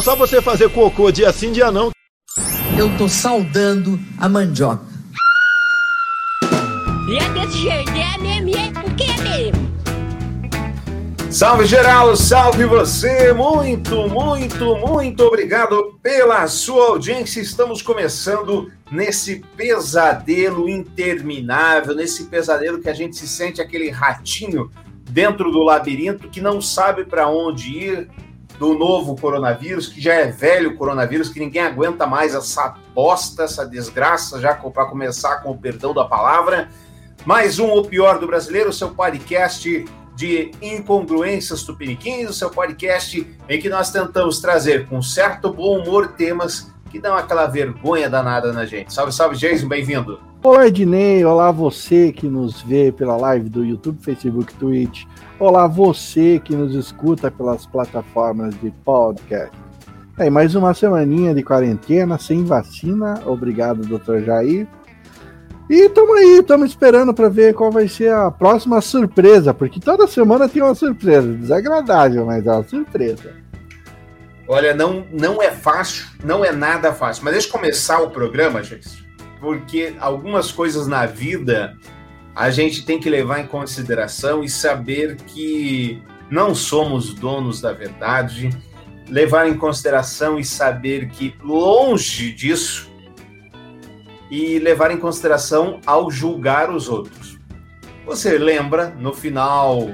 Só você fazer cocô dia sim, dia não. Eu tô saudando a mandioca. E é desse jeito, é mesmo, é porque é mesmo. Salve geral, salve você! Muito, muito, muito obrigado pela sua audiência. Estamos começando nesse pesadelo interminável, nesse pesadelo que a gente se sente aquele ratinho dentro do labirinto que não sabe para onde ir do novo coronavírus, que já é velho coronavírus, que ninguém aguenta mais essa bosta, essa desgraça, já para começar com o perdão da palavra. Mais um O Pior do Brasileiro, seu podcast de incongruências tupiniquins, o seu podcast em que nós tentamos trazer com certo bom humor temas que dão aquela vergonha danada na gente. Salve, salve, Jason, bem-vindo. Oi, Ednei, olá você que nos vê pela live do YouTube, Facebook, Twitch. Olá você que nos escuta pelas plataformas de podcast. É, mais uma semaninha de quarentena, sem vacina. Obrigado, doutor Jair. E estamos aí, estamos esperando para ver qual vai ser a próxima surpresa, porque toda semana tem uma surpresa, desagradável, mas é uma surpresa. Olha, não, não é fácil, não é nada fácil. Mas deixa eu começar o programa, gente, porque algumas coisas na vida a gente tem que levar em consideração e saber que não somos donos da verdade, levar em consideração e saber que longe disso e levar em consideração ao julgar os outros. Você lembra, no final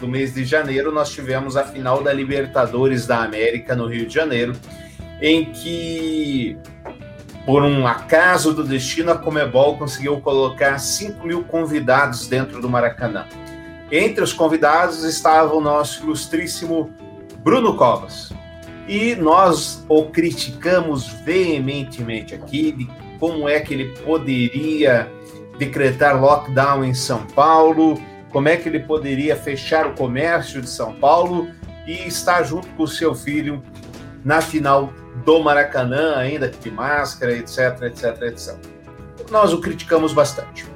do mês de janeiro, nós tivemos a final da Libertadores da América no Rio de Janeiro, em que, por um acaso do destino, a Comebol conseguiu colocar 5 mil convidados dentro do Maracanã. Entre os convidados estava o nosso ilustríssimo Bruno Covas. E nós o criticamos veementemente aqui de como é que ele poderia decretar lockdown em São Paulo, como é que ele poderia fechar o comércio de São Paulo e estar junto com o seu filho na final do Maracanã, ainda que de máscara, etc, etc, etc. Nós o criticamos bastante.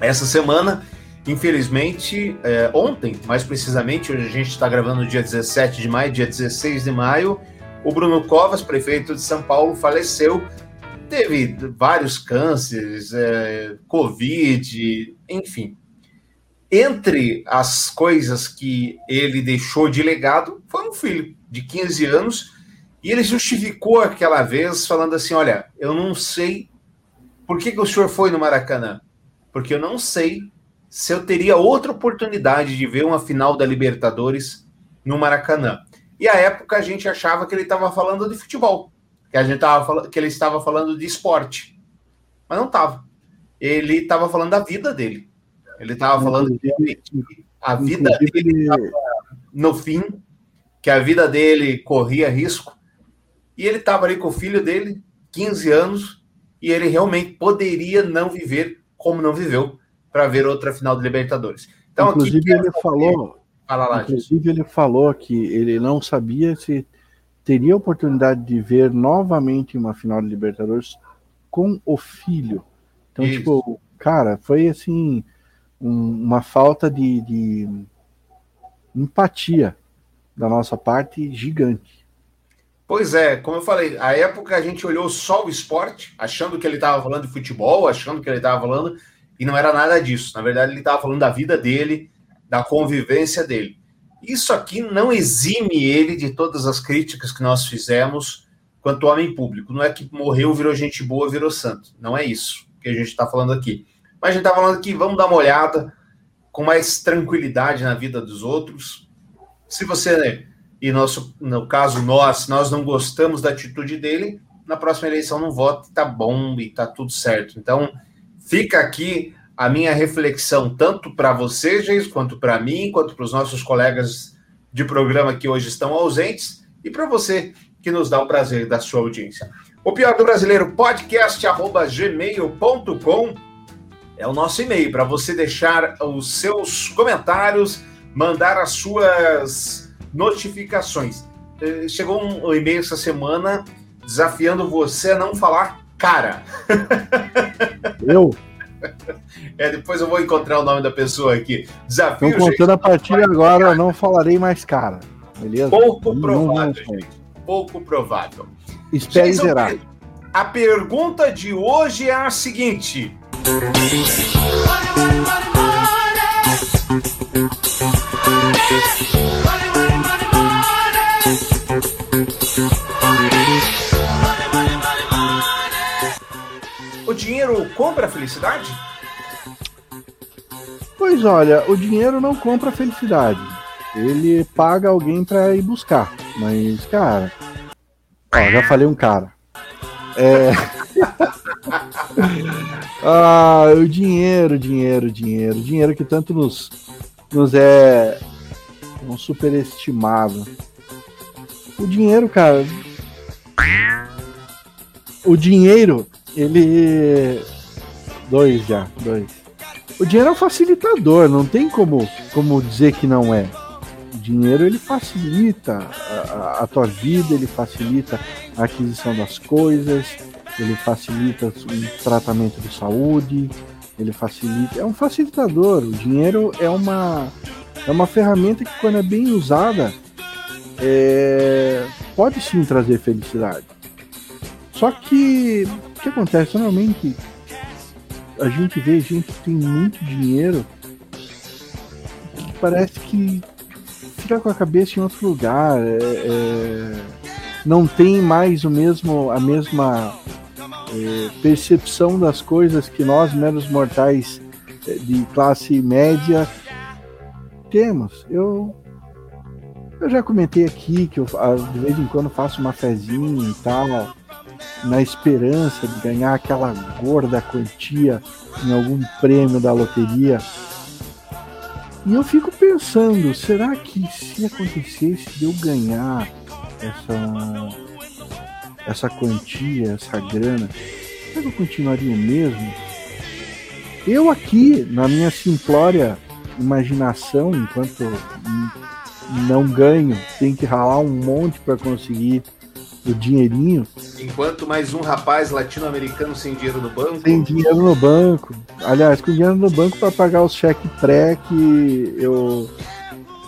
Essa semana, infelizmente, é, ontem, mais precisamente, hoje a gente está gravando dia 17 de maio, dia 16 de maio, o Bruno Covas, prefeito de São Paulo, faleceu teve vários cânceres, é, Covid, enfim. Entre as coisas que ele deixou de legado, foi um filho de 15 anos, e ele justificou aquela vez falando assim: Olha, eu não sei por que, que o senhor foi no Maracanã, porque eu não sei se eu teria outra oportunidade de ver uma final da Libertadores no Maracanã. E à época a gente achava que ele estava falando de futebol que a gente tava falando, que ele estava falando de esporte, mas não estava. Ele estava falando da vida dele. Ele estava falando de a vida dele no fim, que a vida dele corria risco, e ele estava ali com o filho dele, 15 anos, e ele realmente poderia não viver como não viveu para ver outra final de Libertadores. Então, inclusive aqui, ele falou, fala lá, inclusive ele falou que ele não sabia se teria a oportunidade de ver novamente uma final de Libertadores com o filho. Então, Isso. tipo, cara, foi assim um, uma falta de, de empatia da nossa parte gigante. Pois é, como eu falei, a época a gente olhou só o esporte, achando que ele estava falando de futebol, achando que ele estava falando, e não era nada disso. Na verdade, ele estava falando da vida dele, da convivência dele. Isso aqui não exime ele de todas as críticas que nós fizemos quanto homem público. Não é que morreu, virou gente boa, virou santo. Não é isso que a gente está falando aqui. Mas a gente está falando aqui, vamos dar uma olhada com mais tranquilidade na vida dos outros. Se você, e nosso, no caso nós, nós não gostamos da atitude dele, na próxima eleição não vote, tá bom e tá tudo certo. Então, fica aqui a minha reflexão, tanto para você, Geis, quanto para mim, quanto para os nossos colegas de programa que hoje estão ausentes, e para você que nos dá o prazer da sua audiência. O Pior do Brasileiro, podcast.gmail.com é o nosso e-mail para você deixar os seus comentários, mandar as suas notificações. Eh, chegou um e-mail essa semana desafiando você a não falar cara. Eu? É, depois eu vou encontrar o nome da pessoa aqui. Desafio. Estou contando a partir de agora, eu não falarei mais cara. Beleza? Pouco provável, gente. pouco provável. Espere Jason zerar. A pergunta de hoje é a seguinte: o dinheiro compra a felicidade? Pois olha, o dinheiro não compra felicidade. Ele paga alguém pra ir buscar. Mas, cara. Ó, já falei um cara. É. ah, o dinheiro, dinheiro, dinheiro. Dinheiro que tanto nos, nos é um superestimado. O dinheiro, cara. O dinheiro, ele. Dois já, dois. O dinheiro é um facilitador, não tem como, como dizer que não é. O dinheiro ele facilita a, a- tua vida, ele facilita a aquisição das coisas, ele facilita o tratamento de saúde, ele facilita. É um facilitador. O dinheiro é uma, é uma ferramenta que, quando é bem usada, é, pode sim trazer felicidade. Só que o que acontece? Normalmente a gente vê gente que tem muito dinheiro que parece que fica com a cabeça em outro lugar. é- é, não tem mais o mesmo, a mesma é, percepção das coisas que nós, meros mortais é, de classe média, temos. Eu, eu já comentei aqui que eu ah, de vez em quando faço uma fezinha e tal na esperança de ganhar aquela gorda quantia em algum prêmio da loteria. E eu fico pensando, será que se acontecesse de eu ganhar essa essa quantia, essa grana, será que eu continuaria mesmo? Eu aqui, na minha simplória imaginação, enquanto não ganho, tenho que ralar um monte para conseguir o dinheirinho, Enquanto mais um rapaz latino-americano sem dinheiro no banco. Tem dinheiro no banco. Aliás, com dinheiro no banco para pagar os cheques pré que eu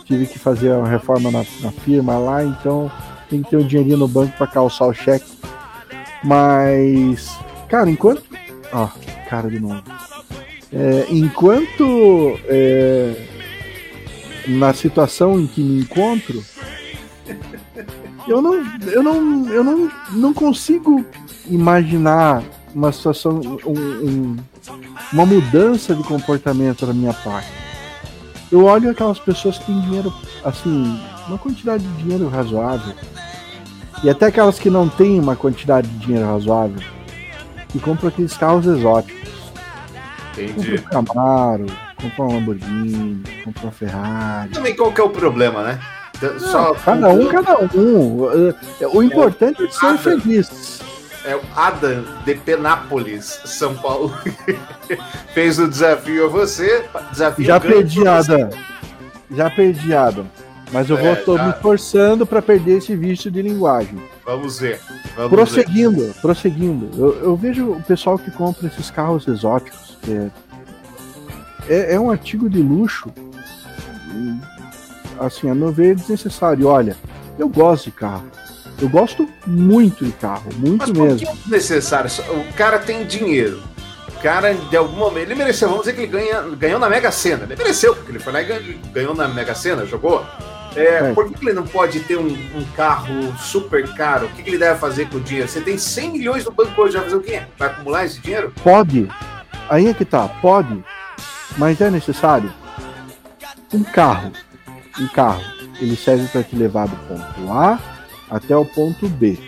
tive que fazer uma reforma na, na firma lá, então tem que ter um dinheirinho no banco para calçar o cheque. Mas, cara, enquanto. Ó, cara de novo. É, enquanto é, na situação em que me encontro, eu não, eu não, eu não, não consigo imaginar uma situação, um- um- uma mudança de comportamento da minha parte. Eu olho aquelas pessoas que têm dinheiro, assim, uma quantidade de dinheiro razoável, e até aquelas que não têm uma quantidade de dinheiro razoável, que compram aqueles carros exóticos. Compram Entendi. um Camaro, compram um Lamborghini, compram uma Ferrari. Também qual que é o problema, né? Então, Só Cada um, cada um. É, O importante é ser Nada. feliz. É o Adam de Penápolis, São Paulo. Fez o desafio a você. Desafio Já perdi. Adam. Já perdi, Adam. Mas eu vou, É, tô já. me forçando para perder esse vício de linguagem. Vamos ver. Vamos ver. Prosseguindo, prosseguindo. Eu, eu vejo o pessoal que compra esses carros exóticos. que é, é, é um artigo de luxo. Assim, a meu ver, desnecessário. Olha, eu gosto de carro. Eu gosto muito de carro, muito Mas mesmo. que é necessário? O cara tem dinheiro. O cara, de algum momento, ele mereceu. Vamos dizer que ele ganha, ganhou na Mega Sena. Ele mereceu, porque ele foi lá e ganhou, na Mega Sena, jogou. É, É. Por que que ele não pode ter um, um carro super caro? O que, que ele deve fazer com o dinheiro? Você tem 100 milhões no banco hoje, vai fazer o quê? Vai acumular esse dinheiro? Pode. Aí é que tá, pode. Mas é necessário. Um carro. Um carro. Ele serve para te levar do ponto A até o ponto B.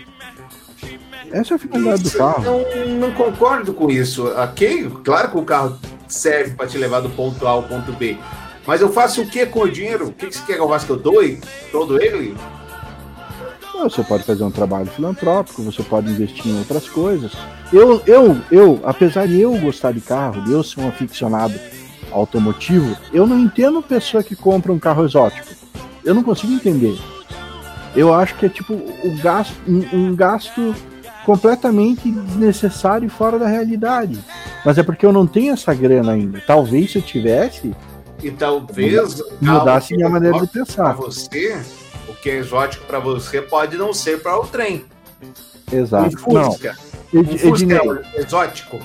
Essa é a finalidade do Isso, carro. Não, não concordo com isso. Ok, claro que o carro serve para te levar do ponto A ao ponto B. Mas eu faço o que com o dinheiro? O que, que você quer que eu faça? Que eu doe todo ele? Você pode fazer um trabalho filantrópico, você pode investir em outras coisas. Eu, eu, eu, apesar de eu gostar de carro, de eu ser um aficionado automotivo, eu não entendo pessoa que compra um carro exótico. Eu não consigo entender. Eu acho que é tipo o gasto, um, um gasto completamente desnecessário e fora da realidade. Mas é porque eu não tenho essa grana ainda. Talvez se eu tivesse, E talvez mudasse minha maneira de para pensar. você O que é exótico para você pode não ser para o trem. Exato. Um Fusca. Não. Um Fusca é exótico?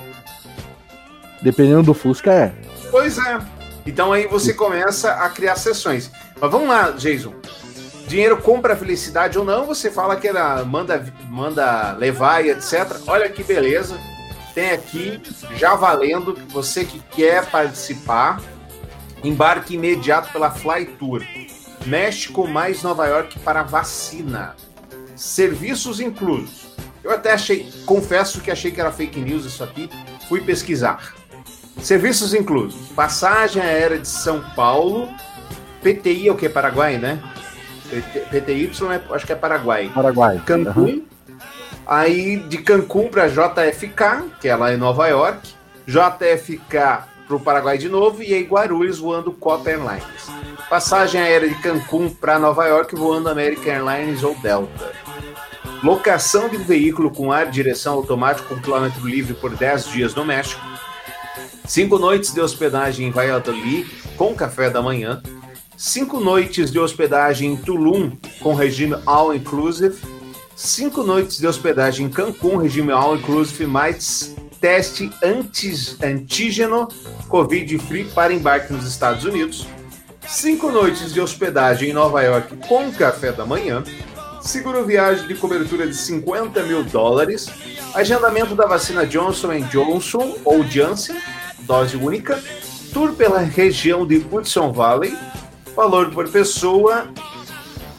dependendo do Fusca, é. Pois é. Então aí você começa a criar sessões. Mas vamos lá, Jason. Dinheiro compra felicidade ou não? Você fala que ela manda, manda levar e etc. Olha que beleza. Tem aqui, já valendo, você que quer participar, embarque imediato pela Fly Tour. México mais Nova York para vacina. Serviços inclusos. Eu até achei, confesso que achei que era fake news isso aqui. Fui pesquisar. Serviços inclusos: passagem aérea de São Paulo, PTI é o que? Paraguai, né? PT, PTY é, acho que é Paraguai. Paraguai. Cancún. Aí de Cancún para JFK, que é lá em Nova York. JFK para o Paraguai de novo. E aí Guarulhos voando Copa Airlines. Passagem aérea de Cancún para Nova York voando American Airlines ou Delta. Locação de um veículo com ar direção automático com quilômetro livre por 10 dias no México. Cinco noites de hospedagem em Valladolid com café da manhã. Cinco noites de hospedagem em Tulum com regime all inclusive. Cinco noites de hospedagem em Cancún, regime all inclusive, mais teste antis, antígeno Covid-free para embarque nos Estados Unidos. Cinco noites de hospedagem em Nova York com café da manhã. Seguro viagem de cobertura de 50 mil dólares. Agendamento da vacina Johnson Johnson ou Janssen, dose única. Tour pela região de Hudson Valley. Valor por pessoa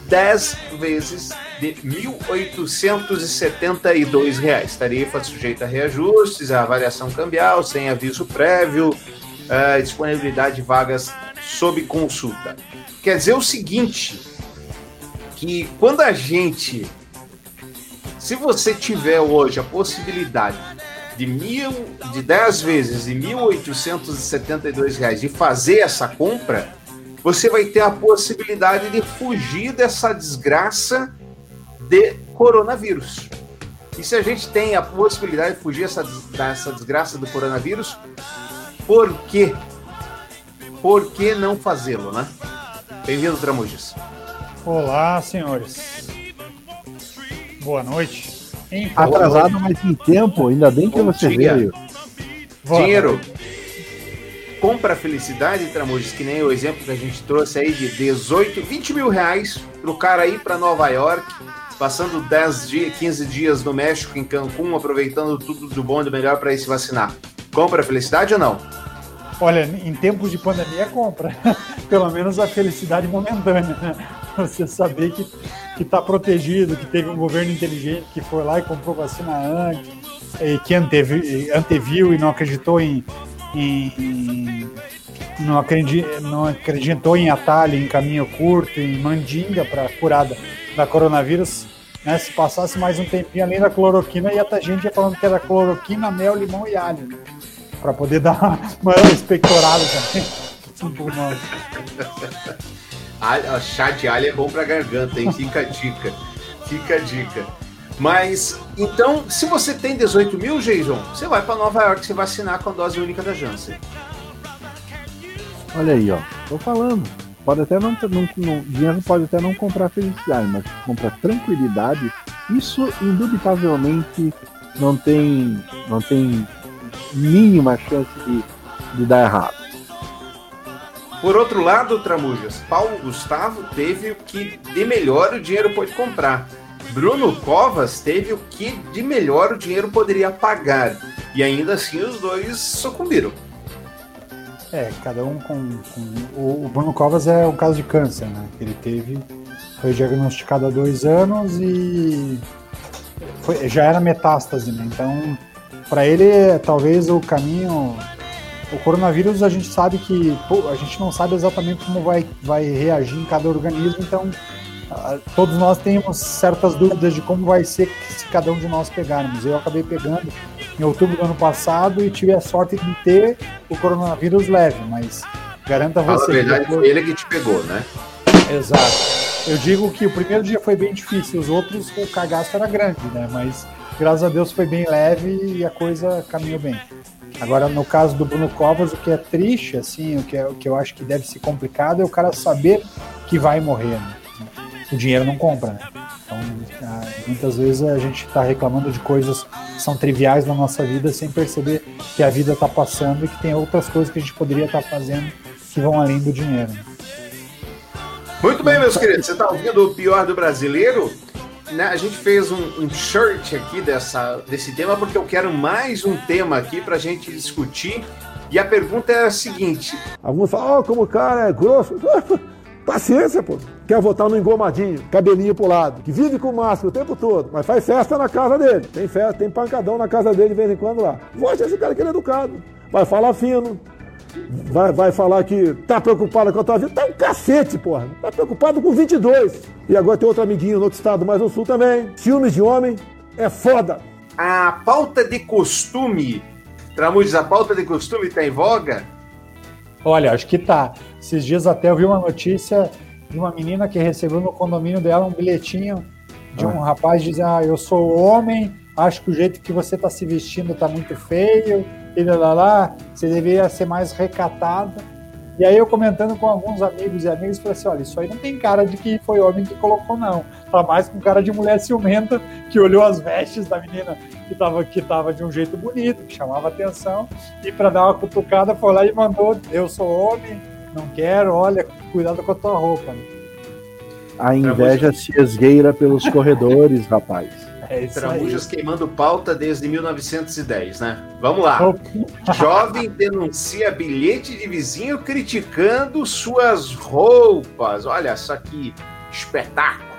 10 vezes de 1.872 reais. Tarifa sujeita a reajustes, a avaliação cambial, sem aviso prévio, eh, disponibilidade de vagas sob consulta. Quer dizer o seguinte, que quando a gente, se você tiver hoje a possibilidade de mil, de 10 vezes de 1.872 reais de fazer essa compra, você vai ter a possibilidade de fugir dessa desgraça de coronavírus. E se a gente tem a possibilidade de fugir dessa, dessa desgraça do coronavírus, por quê? Por que não fazê-lo, né? Bem-vindo, Tramujas. Olá, senhores. Boa noite. Atrasado, mas em tempo, ainda bem que Bom você dia. veio. Dinheiro. Compra a felicidade, Tramujas, que nem o exemplo que a gente trouxe aí de 18, 20 mil reais pro cara ir para Nova York, passando 10 dias, 15 dias no México, em Cancún, aproveitando tudo do bom e do melhor para ir se vacinar. Compra a felicidade ou não? Olha, em tempos de pandemia, compra. Pelo menos a felicidade momentânea, né? Você saber que, que tá protegido, que teve um governo inteligente que foi lá e comprou vacina antes, e que antevi, anteviu e não acreditou em. em- não, não acreditou em atalho, em caminho curto, em mandinga para curar da, coronavírus. Né? Se passasse mais um tempinho além da cloroquina, ia estar gente falando que era cloroquina, mel, limão e alho. Né? Para poder dar uma expectorada também. A, a chá de alho é bom pra garganta, hein? Fica a dica. Fica a dica. Mas, então, se você tem 18 mil, Jason, você vai para Nova York se vacinar com a dose única da Janssen. Olha aí, ó. Tô falando. Pode até não, não, não- dinheiro pode até não comprar felicidade, mas comprar tranquilidade. Isso indubitavelmente não tem, não tem mínima chance de, de dar errado. Por outro lado, Tramujas, Paulo Gustavo teve o que de melhor o dinheiro pode comprar. Bruno Covas teve o que de melhor o dinheiro poderia pagar. E ainda assim os dois sucumbiram. É, cada um com. com- o, Bruno Covas é um caso de câncer, né? Ele teve. Foi diagnosticado há dois anos e. foi- já era metástase, né? Então, para ele, talvez o caminho. O coronavírus a gente sabe que. pô, a gente não sabe exatamente como vai, vai reagir em cada organismo, então. ah, Todos nós temos certas dúvidas de como vai ser se cada um de nós pegarmos. Eu acabei pegando em outubro do ano passado e tive a sorte de ter o coronavírus leve, mas garanto a Fala você. a verdade, foi ele que te pegou, né? Exato. Eu digo que o primeiro dia foi bem difícil, os outros o cagaço era grande, né? Mas graças a Deus foi bem leve e a coisa caminhou bem. Agora, no caso do Bruno Covas, o que é triste, assim, o que, é, o que eu acho que deve ser complicado é o cara saber que vai morrer. né? o dinheiro não compra. Né? Então, muitas vezes a gente está reclamando de coisas que são triviais na nossa vida sem perceber que a vida está passando e que tem outras coisas que a gente poderia estar tá fazendo que vão além do dinheiro. Muito bem, meus queridos. Você está ouvindo o pior do brasileiro? Né, a gente fez um, um shirt aqui dessa, desse tema porque eu quero mais um tema aqui para gente discutir. E a pergunta é a seguinte: Alguns falam, oh, como o cara é grosso. Paciência, pô. Quer votar no engomadinho, cabelinho pro lado, que vive com máscara o tempo todo, mas faz festa na casa dele. Tem festa, tem pancadão na casa dele de vez em quando lá. Vote esse cara que ele é educado. Vai falar fino. Vai, vai falar que tá preocupado com a tua vida. Tá um cacete, porra. Tá preocupado com 22. E agora tem outro amiguinho no outro estado, mais no sul também. Ciúmes de homem é foda. A pauta de costume, Tramudes, a pauta de costume tá em voga? Olha, acho que tá. Esses dias até eu vi uma notícia de uma menina que recebeu no condomínio dela um bilhetinho de um ah. rapaz dizendo: Ah, eu sou homem, acho que o jeito que você está se vestindo está muito feio, lá, lá, lá, você deveria ser mais recatada. E aí eu comentando com alguns amigos e amigas, falei assim, olha, isso aí não tem cara de que foi homem que colocou, não. Tá mais com cara de mulher ciumenta que olhou as vestes da menina que tava, que tava de um jeito bonito, que chamava atenção, e para dar uma cutucada foi lá e mandou, eu sou homem, não quero, olha, cuidado com a tua roupa. A inveja se esgueira pelos corredores, rapaz. É Tramujas queimando pauta desde 1910, né? Vamos lá. Jovem denuncia bilhete de vizinho criticando suas roupas. Olha só que espetáculo.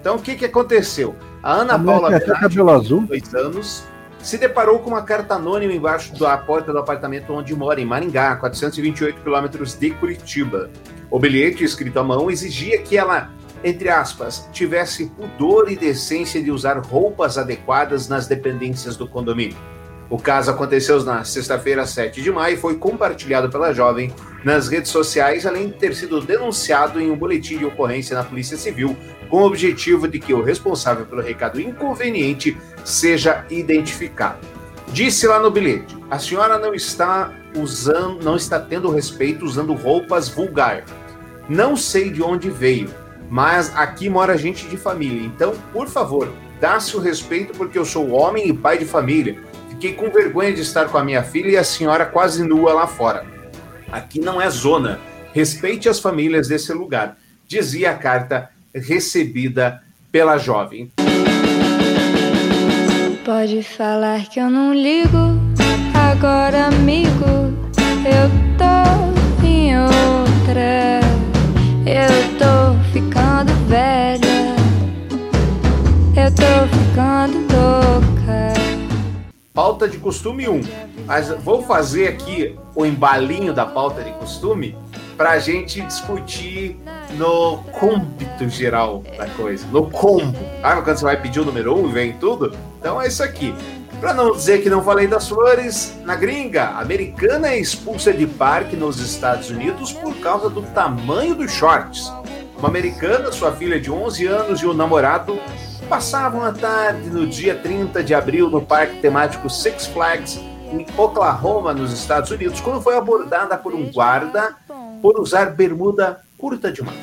Então, o que, que aconteceu? A Ana a Paula cabelo azul. dois anos, se deparou com uma carta anônima embaixo da porta do apartamento onde mora, em Maringá, 428 quilômetros de Curitiba. O bilhete, escrito à mão, exigia que ela entre aspas, tivesse pudor e decência de usar roupas adequadas nas dependências do condomínio. O caso aconteceu na sexta-feira, 7 de maio, e foi compartilhado pela jovem nas redes sociais, além de ter sido denunciado em um boletim de ocorrência na Polícia Civil, com o objetivo de que o responsável pelo recado inconveniente seja identificado. Disse lá no bilhete: a senhora não está usando, não está tendo respeito usando roupas vulgar. Não sei de onde veio mas aqui mora gente de família. Então, por favor, dá-se o respeito porque eu sou homem e pai de família. Fiquei com vergonha de estar com a minha filha e a senhora quase nua lá fora. Aqui não é zona. Respeite as famílias desse lugar, dizia a carta recebida pela jovem. Pode falar que eu não ligo, agora amigo, eu tô em outra. Eu tô velha. Eu tô ficando louca. Pauta de costume 1. Mas vou fazer aqui o embalinho da pauta de costume para a gente discutir no cômbito geral da coisa, no combo. Sabe quando você vai pedir o número 1 um e vem tudo? Então é isso aqui. Para não dizer que não falei das flores, na gringa, americana é expulsa de parque nos Estados Unidos por causa do tamanho dos shorts. Uma americana, sua filha de 11 anos e o namorado passavam a tarde no dia 30 de abril no parque temático Six Flags em Oklahoma, nos Estados Unidos, quando foi abordada por um guarda por usar bermuda curta demais.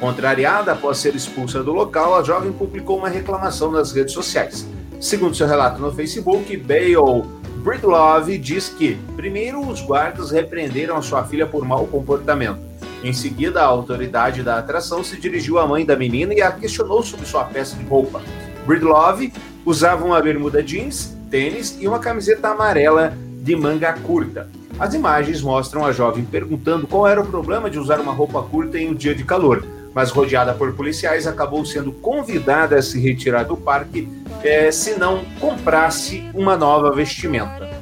Contrariada após ser expulsa do local, a jovem publicou uma reclamação nas redes sociais. Segundo seu relato no Facebook, Bale Breedlove diz que, primeiro, os guardas repreenderam a sua filha por mau comportamento. Em seguida, a autoridade da atração se dirigiu à mãe da menina e a questionou sobre sua peça de roupa. Breedlove usava uma bermuda jeans, tênis e uma camiseta amarela de manga curta. As imagens mostram a jovem perguntando qual era o problema de usar uma roupa curta em um dia de calor mas rodeada por policiais, acabou sendo convidada a se retirar do parque é, se não comprasse uma nova vestimenta.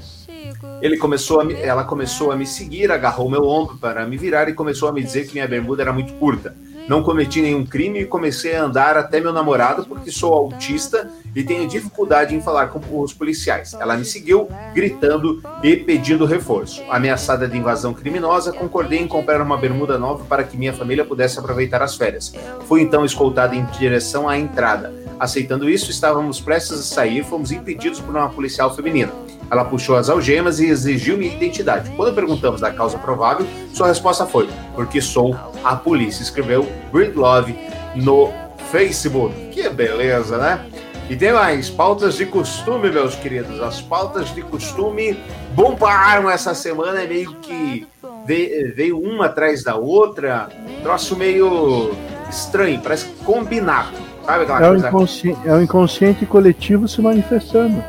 Ele começou a, ela começou a me seguir, agarrou meu ombro para me virar e começou a me dizer que minha bermuda era muito curta. Não cometi nenhum crime e comecei a andar até meu namorado porque sou autista e tenho dificuldade em falar com os policiais. Ela me seguiu, gritando e pedindo reforço. Ameaçada de invasão criminosa, concordei em comprar uma bermuda nova para que minha família pudesse aproveitar as férias. Fui então escoltada em direção à entrada. Aceitando isso, estávamos prestes a sair, fomos impedidos por uma policial feminina. Ela puxou as algemas e exigiu minha identidade. Quando perguntamos da causa provável, sua resposta foi: porque sou a polícia, escreveu Breedlove no Facebook. Que beleza, né? E tem mais, pautas de costume, meus queridos. As pautas de costume bombaram essa semana, é meio que veio uma atrás da outra, troço meio estranho, parece combinado. Sabe aquela é, coisa? O inconsci... é o inconsciente coletivo se manifestando.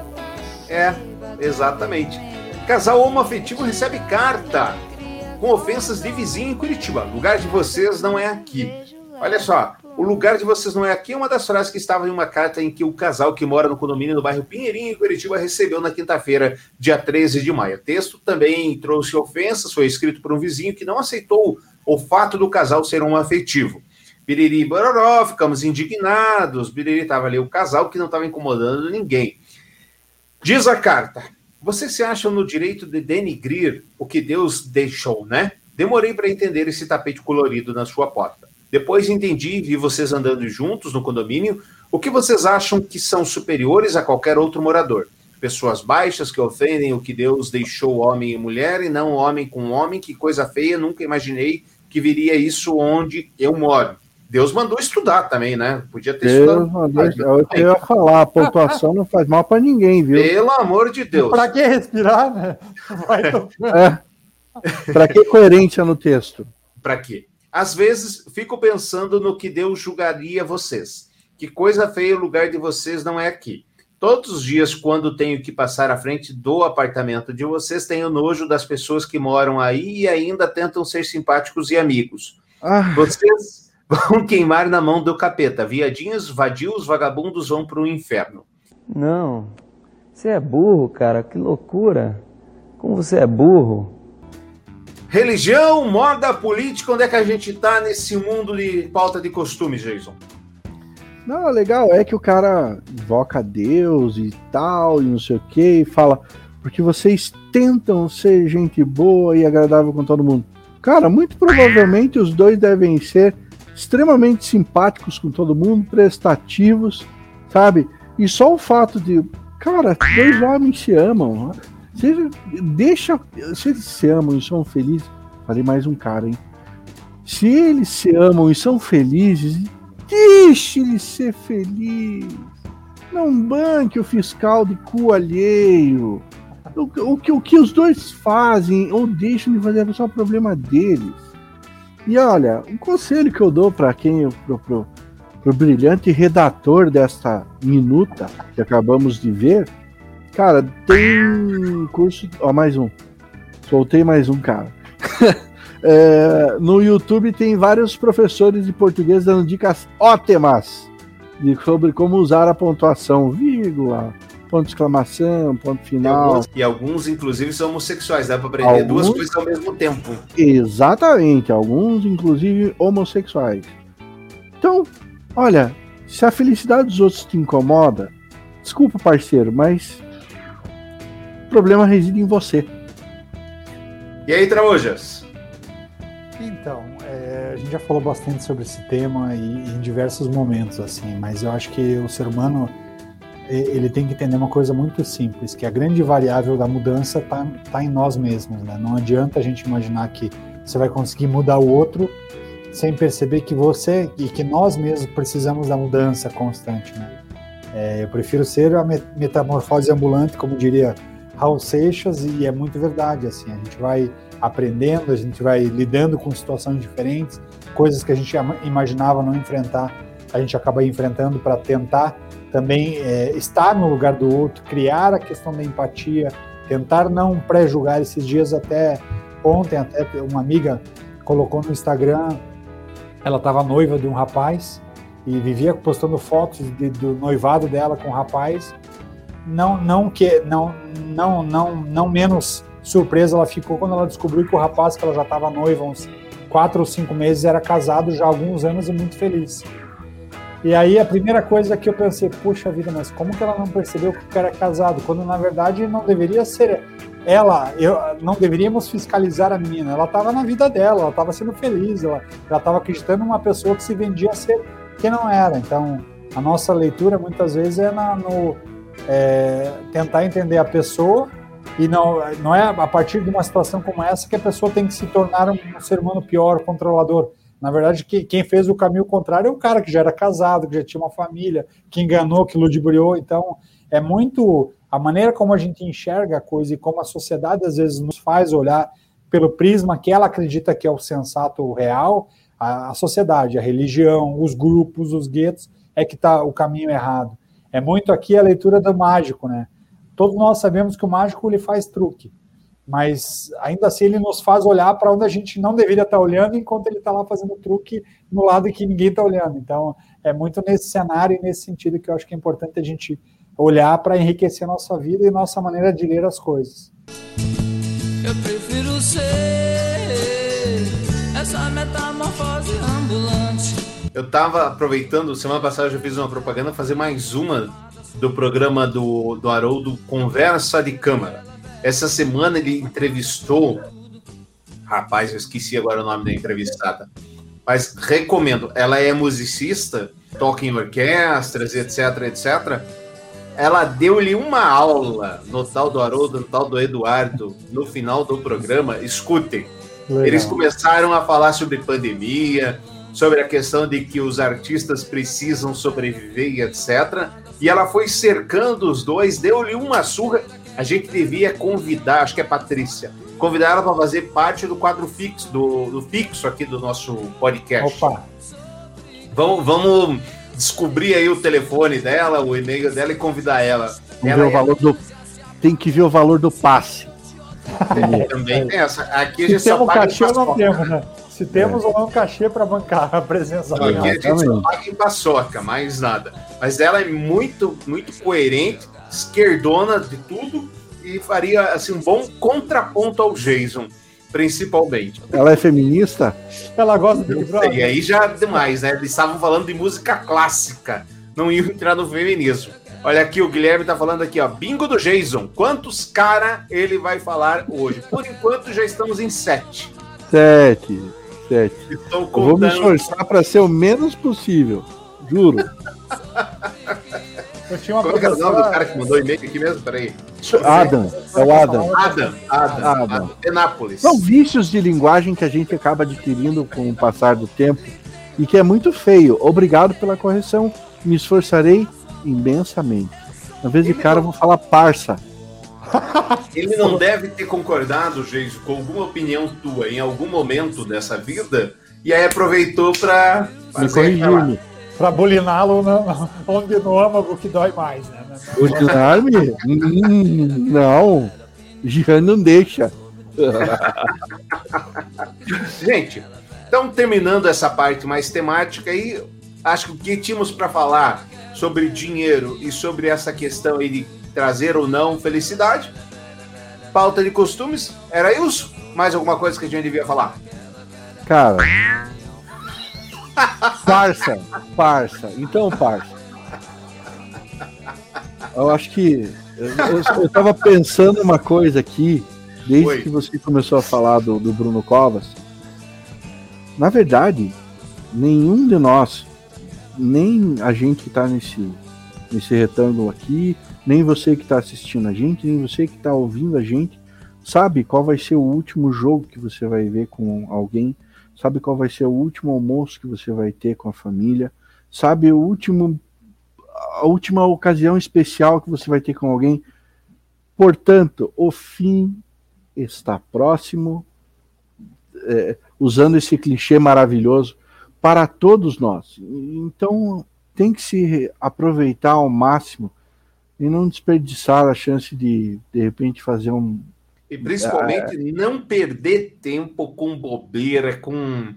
É, exatamente. Casal homoafetivo recebe carta com ofensas de vizinho em Curitiba. O lugar de vocês não é aqui. Olha só, o lugar de vocês não é aqui é uma das frases que estava em uma carta em que o casal que mora no condomínio no bairro Pinheirinho, em Curitiba, recebeu na quinta-feira, dia 13 de maio. O texto também trouxe ofensas, foi escrito por um vizinho que não aceitou o fato do casal ser um afetivo. Biriri e Bororó, ficamos indignados. Biriri estava ali o casal que não estava incomodando ninguém. Diz a carta: vocês se acham no direito de denigrir o que Deus deixou, né? Demorei para entender esse tapete colorido na sua porta. Depois entendi e vi vocês andando juntos no condomínio. O que vocês acham que são superiores a qualquer outro morador? Pessoas baixas que ofendem o que Deus deixou homem e mulher e não homem com homem. Que coisa feia, nunca imaginei que viria isso onde eu moro. Deus mandou estudar também, né? Podia ter Deus estudado. Mandou, é o que eu ia falar, a pontuação não faz mal para ninguém, viu? Pelo amor de Deus. Para que respirar, né? é. Para que coerência no texto? Para quê? Às vezes fico pensando no que Deus julgaria vocês. Que coisa feia, o lugar de vocês não é aqui. Todos os dias, quando tenho que passar à frente do apartamento de vocês, tenho nojo das pessoas que moram aí e ainda tentam ser simpáticos e amigos. Ah. Vocês vão queimar na mão do capeta. Viadinhos, vadios, vagabundos vão para o inferno. Não, você é burro, cara, que loucura. Como você é burro. Religião, moda, política, onde é que a gente está nesse mundo de pauta de costumes, Jason? Não, legal é que o cara invoca Deus e tal, e não sei o que, e fala, porque vocês tentam ser gente boa e agradável com todo mundo. Cara, muito provavelmente os dois devem ser extremamente simpáticos com todo mundo, prestativos, sabe? E só o fato de, cara, dois homens se amam, você deixa, se eles se amam e são felizes, falei mais um cara, hein? Se eles se amam e são felizes, deixe ele ser feliz. Não banque o fiscal de cu alheio. O, o, que, o que os dois fazem ou deixam de fazer é só problema deles. E olha, um conselho que eu dou para quem, pro, pro, pro brilhante redator desta minuta que acabamos de ver, cara, tem curso. Ó, mais um. Soltei mais um, cara. é, no YouTube tem vários professores de português dando dicas ótimas sobre como usar a pontuação, vírgula, ponto de exclamação, ponto final. E alguns, e alguns inclusive, são homossexuais, dá para aprender alguns, duas coisas ao mesmo tempo. Exatamente, alguns, inclusive, homossexuais. Então, olha, se a felicidade dos outros te incomoda, desculpa, parceiro, mas o problema reside em você. E aí, Traojas? Então, é, a gente já falou bastante sobre esse tema e, em diversos momentos, assim, mas eu acho que o ser humano ele tem que entender uma coisa muito simples, que a grande variável da mudança está tá em nós mesmos. Né? Não adianta a gente imaginar que você vai conseguir mudar o outro sem perceber que você e que nós mesmos precisamos da mudança constante. Né? É, eu prefiro ser a metamorfose ambulante, como diria Raul Seixas, e é muito verdade. Assim, a gente vai aprendendo, a gente vai lidando com situações diferentes, coisas que a gente imaginava não enfrentar, a gente acaba enfrentando para tentar também é, estar no lugar do outro, criar a questão da empatia, tentar não pré-julgar esses dias até ontem, até uma amiga colocou no Instagram, ela estava noiva de um rapaz e vivia postando fotos de, do noivado dela com o rapaz. Não, não que não, não, não, não menos surpresa ela ficou quando ela descobriu que o rapaz que ela já estava noiva uns quatro ou cinco meses era casado já há alguns anos e muito feliz. E aí a primeira coisa que eu pensei, puxa vida, mas como que ela não percebeu que o cara é casado? Quando na verdade não deveria ser ela, eu, não deveríamos fiscalizar a menina. Ela estava na vida dela, ela estava sendo feliz, ela estava acreditando numa pessoa que se vendia a ser quem não era. Então a nossa leitura muitas vezes é na, no é, tentar entender a pessoa e não, não é a partir de uma situação como essa que a pessoa tem que se tornar um ser humano pior, controlador Na verdade, que, quem fez o caminho contrário é o cara que já era casado, que já tinha uma família, que enganou, que ludibriou. Então, é muito a maneira como a gente enxerga a coisa e como a sociedade às vezes nos faz olhar pelo prisma que ela acredita que é o sensato real, a, a sociedade, a religião, os grupos, os guetos, é que está o caminho errado. É muito aqui a leitura do mágico, né? Todos nós sabemos que o mágico ele faz truque mas ainda assim ele nos faz olhar para onde a gente não deveria estar tá olhando enquanto ele está lá fazendo truque no lado que ninguém está olhando. Então é muito nesse cenário e nesse sentido que eu acho que é importante a gente olhar para enriquecer a nossa vida e nossa maneira de ler as coisas. Eu prefiro ser essa metamorfose ambulante. Eu estava aproveitando, semana passada eu já fiz uma propaganda, fazer mais uma do programa do, do Haroldo Conversa de Câmara essa semana ele entrevistou. Rapaz, eu esqueci agora o nome da entrevistada. Mas recomendo. Ela é musicista, toca em orquestras, etc, etc. Ela deu-lhe uma aula no tal do Haroldo, no tal do Eduardo, no final do programa. Escutem. Legal. Eles começaram a falar sobre pandemia, sobre a questão de que os artistas precisam sobreviver e etc. E ela foi cercando os dois, deu-lhe uma surra a gente devia convidar, acho que é Patrícia, convidar ela para fazer parte do quadro fixo, do, do, fixo aqui do nosso podcast. Opa! Vamos, vamos descobrir aí o telefone dela, o e-mail dela e convidar ela. ela é... o valor do, tem que ver o valor do passe. Também tem essa. Aqui a gente Se só paga cachê, não temos, né? Se temos é. ou não cachê para bancar a presença dela. Aqui a gente só paga em paçoca, mais nada. Mas ela é muito, muito coerente esquerdona de tudo e faria assim um bom contraponto ao Jason, principalmente. Ela é feminista? Ela gosta de Big Brother? E aí já é demais, né? Eles estavam falando de música clássica, não iam entrar no feminismo. Olha aqui, o Guilherme tá falando aqui, ó. Bingo do Jason. Quantos cara ele vai falar hoje? Por enquanto já estamos em sete. Sete. Sete. Estou contando... vou me esforçar para ser o menos possível. Juro. Eu tinha uma Qual professora... é o nome do cara que mandou e-mail aqui mesmo? Peraí. Adam. É o Adam. Adam. Adam. Adam. Penápolis. São vícios de linguagem que a gente acaba adquirindo com o passar do tempo e que é muito feio. Obrigado pela correção. Me esforçarei imensamente. Na vez de cara, eu vou falar parça. Ele não deve ter concordado, Geiso, com alguma opinião tua em algum momento dessa vida e aí aproveitou para me corrigir-me para buliná-lo onde no âmago que dói mais, né? Bulinar-me? hum, não, já não deixa. Gente, então terminando essa parte mais temática aí, acho que o que tínhamos para falar sobre dinheiro e sobre essa questão aí de trazer ou não felicidade, pauta de costumes, era isso? Mais alguma coisa que a gente devia falar? Cara, Parça, parça. Então, parça. Eu acho que. Eu, eu, eu tava pensando uma coisa aqui, desde Oi. que você começou a falar do, do Bruno Covas. Na verdade, nenhum de nós, nem a gente que está nesse, nesse retângulo aqui, nem você que está assistindo a gente, nem você que está ouvindo a gente, sabe qual vai ser o último jogo que você vai ver com alguém sabe qual vai ser o último almoço que você vai ter com a família, sabe o último a última ocasião especial que você vai ter com alguém. Portanto, o fim está próximo, é, usando esse clichê maravilhoso para todos nós. Então, tem que se aproveitar ao máximo e não desperdiçar a chance de, de repente, fazer um, e principalmente é... não perder tempo com bobeira, com,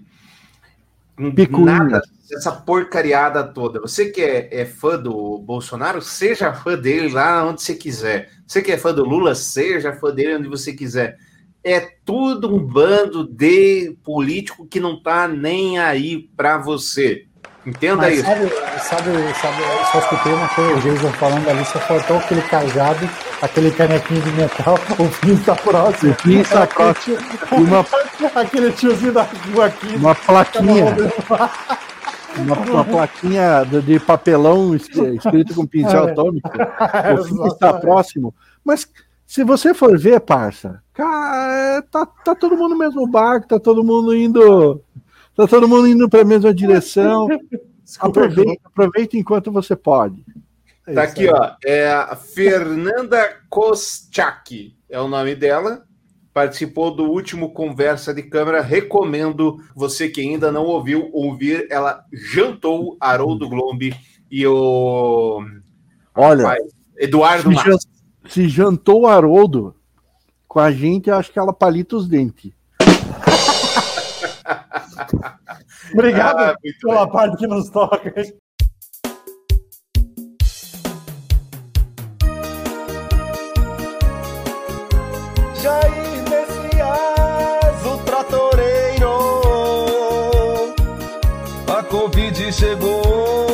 com nada, essa porcariada toda. Você que é, é, fã do Bolsonaro, seja fã dele lá onde você quiser. Você que é fã do Lula, seja fã dele onde você quiser. É tudo um bando de político que não tá nem aí para você. Entenda Mas isso. Sabe, sabe, sabe, só escutei uma coisa, o Jason falando ali, só faltou aquele cajado, aquele canequinho de metal, o fim está próximo. O fim está próximo. Uma... aquele tiozinho da rua aqui. Uma plaquinha. Uma, uma, plaquinha de papelão escrito com pincel é. atômico. O fim está próximo. Mas se você for ver, parça, cara, tá, tá todo mundo no mesmo barco, tá todo mundo indo Tá todo mundo indo para a mesma direção. Aproveita, aproveita enquanto você pode. É tá aqui, aí. ó. É a Fernanda Koschak, é o nome dela. Participou do último Conversa de Câmara. Recomendo você que ainda não ouviu ouvir. Ela jantou Haroldo Glombi e o. Olha, Eduardo se, se jantou o Haroldo com a gente, acho que ela palita os dentes. Obrigado ah, pela bem. parte que nos toca. Jair Messias, o tratoreiro, a Covid chegou.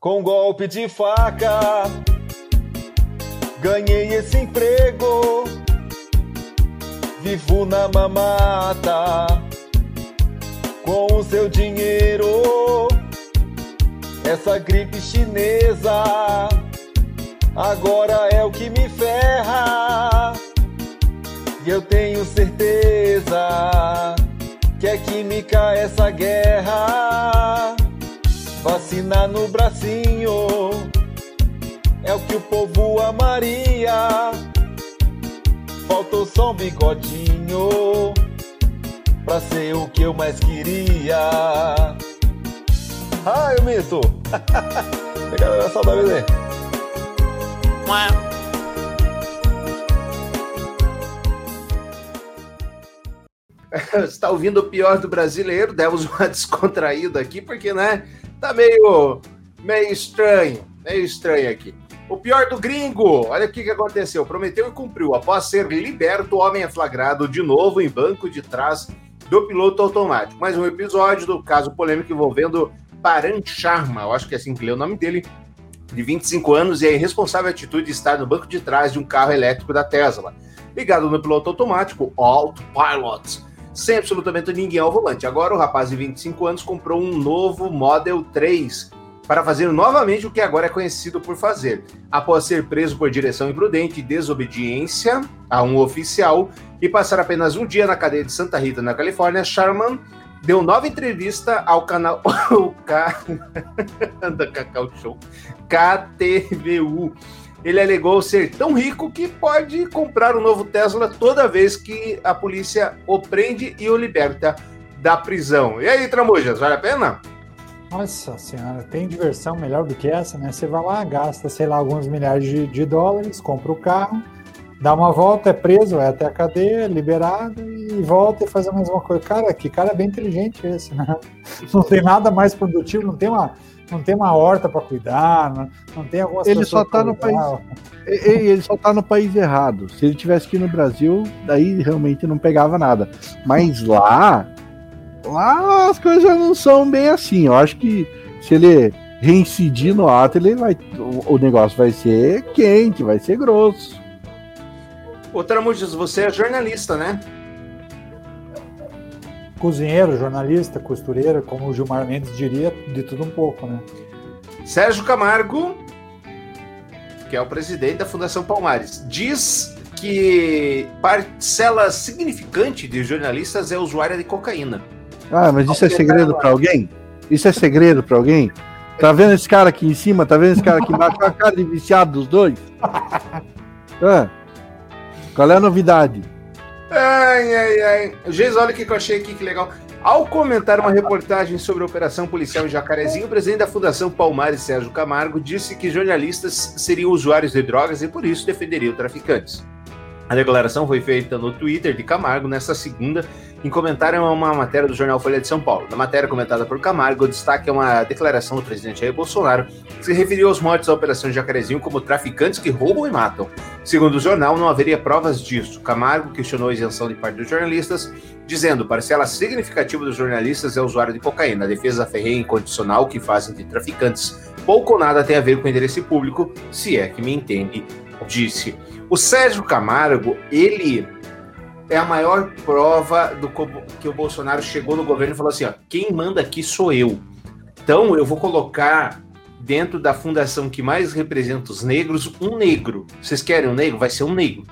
Com golpe de faca Ganhei esse emprego, vivo na mamata com o seu dinheiro. Essa gripe chinesa agora é o que me ferra. E eu tenho certeza que é química essa guerra. Vacina no bracinho é o que o povo amaria. Faltou só um bigodinho pra ser o que eu mais queria. Ai, o mito! Pegaram a saudade dele. Você está ouvindo o pior do brasileiro? Demos uma descontraída aqui, porque, né? Tá meio, meio estranho, meio estranho aqui. O pior do gringo, olha o que, que aconteceu. Prometeu e cumpriu. Após ser liberto, o homem é flagrado de novo em banco de trás do piloto automático. Mais um episódio do caso polêmico envolvendo Paran Sharma, eu acho que é assim que lê o nome dele, de 25 anos, e a irresponsável atitude de estar no banco de trás de um carro elétrico da Tesla. Ligado no piloto automático, Autopilot, sem absolutamente ninguém ao volante. Agora o rapaz de 25 anos comprou um novo Model 3 para fazer novamente o que agora é conhecido por fazer. Após ser preso por direção imprudente e desobediência a um oficial e passar apenas um dia na cadeia de Santa Rita, na Califórnia, Sharman deu nova entrevista ao canal K... Cacau Show KTVU. Ele alegou ser tão rico que pode comprar um novo Tesla toda vez que a polícia o prende e o liberta da prisão. E aí, Tramujas, vale a pena? Nossa senhora, tem diversão melhor do que essa, né? Você vai lá, gasta, sei lá, alguns milhares de, de dólares, compra o carro, dá uma volta, é preso, vai até a cadeia, liberado e volta e faz a mesma coisa. Cara, que cara bem inteligente esse, né? Não tem nada mais produtivo, não tem uma, não tem uma horta para cuidar, não, não tem algumas ele só tá no país ele só tá no país errado. Se ele tivesse aqui no Brasil, daí realmente não pegava nada. Mas lá lá as coisas não são bem assim. Eu acho que se ele reincidir no ato, ele vai, o, o negócio vai ser quente, vai ser grosso. Ô Tramujas, você é jornalista, né? Cozinheiro, jornalista, costureira, como o Gilmar Mendes diria, de tudo um pouco, né? Sérgio Camargo, que é o presidente da Fundação Palmares, diz que parcela significante de jornalistas é usuária de cocaína. Ah, mas isso é segredo para alguém? Isso é segredo para alguém? Tá vendo esse cara aqui em cima? Tá vendo esse cara aqui embaixo? A cara de viciado dos dois? Ah, qual é a novidade? Ai, ai, ai. Geis, olha o que eu achei aqui, que legal. Ao comentar uma reportagem sobre a operação policial em Jacarezinho, o presidente da Fundação Palmares, Sérgio Camargo, disse que jornalistas seriam usuários de drogas e por isso defenderiam traficantes. A declaração foi feita no Twitter de Camargo nesta segunda, em comentário a uma matéria do jornal Folha de São Paulo. Na matéria comentada por Camargo, o destaque é uma declaração do presidente Jair Bolsonaro, que se referiu aos mortos da Operação Jacarezinho como traficantes que roubam e matam. Segundo o jornal, não haveria provas disso. Camargo questionou a isenção de parte dos jornalistas, dizendo parcela significativa dos jornalistas é usuário de cocaína. A defesa ferreia incondicional que fazem de traficantes pouco ou nada tem a ver com o interesse público, se é que me entende, disse. O Sérgio Camargo, ele é a maior prova do que o Bolsonaro chegou no governo e falou assim: ó, quem manda aqui sou eu. Então eu vou colocar dentro da fundação que mais representa os negros, um negro. Vocês querem um negro? Vai ser um negro.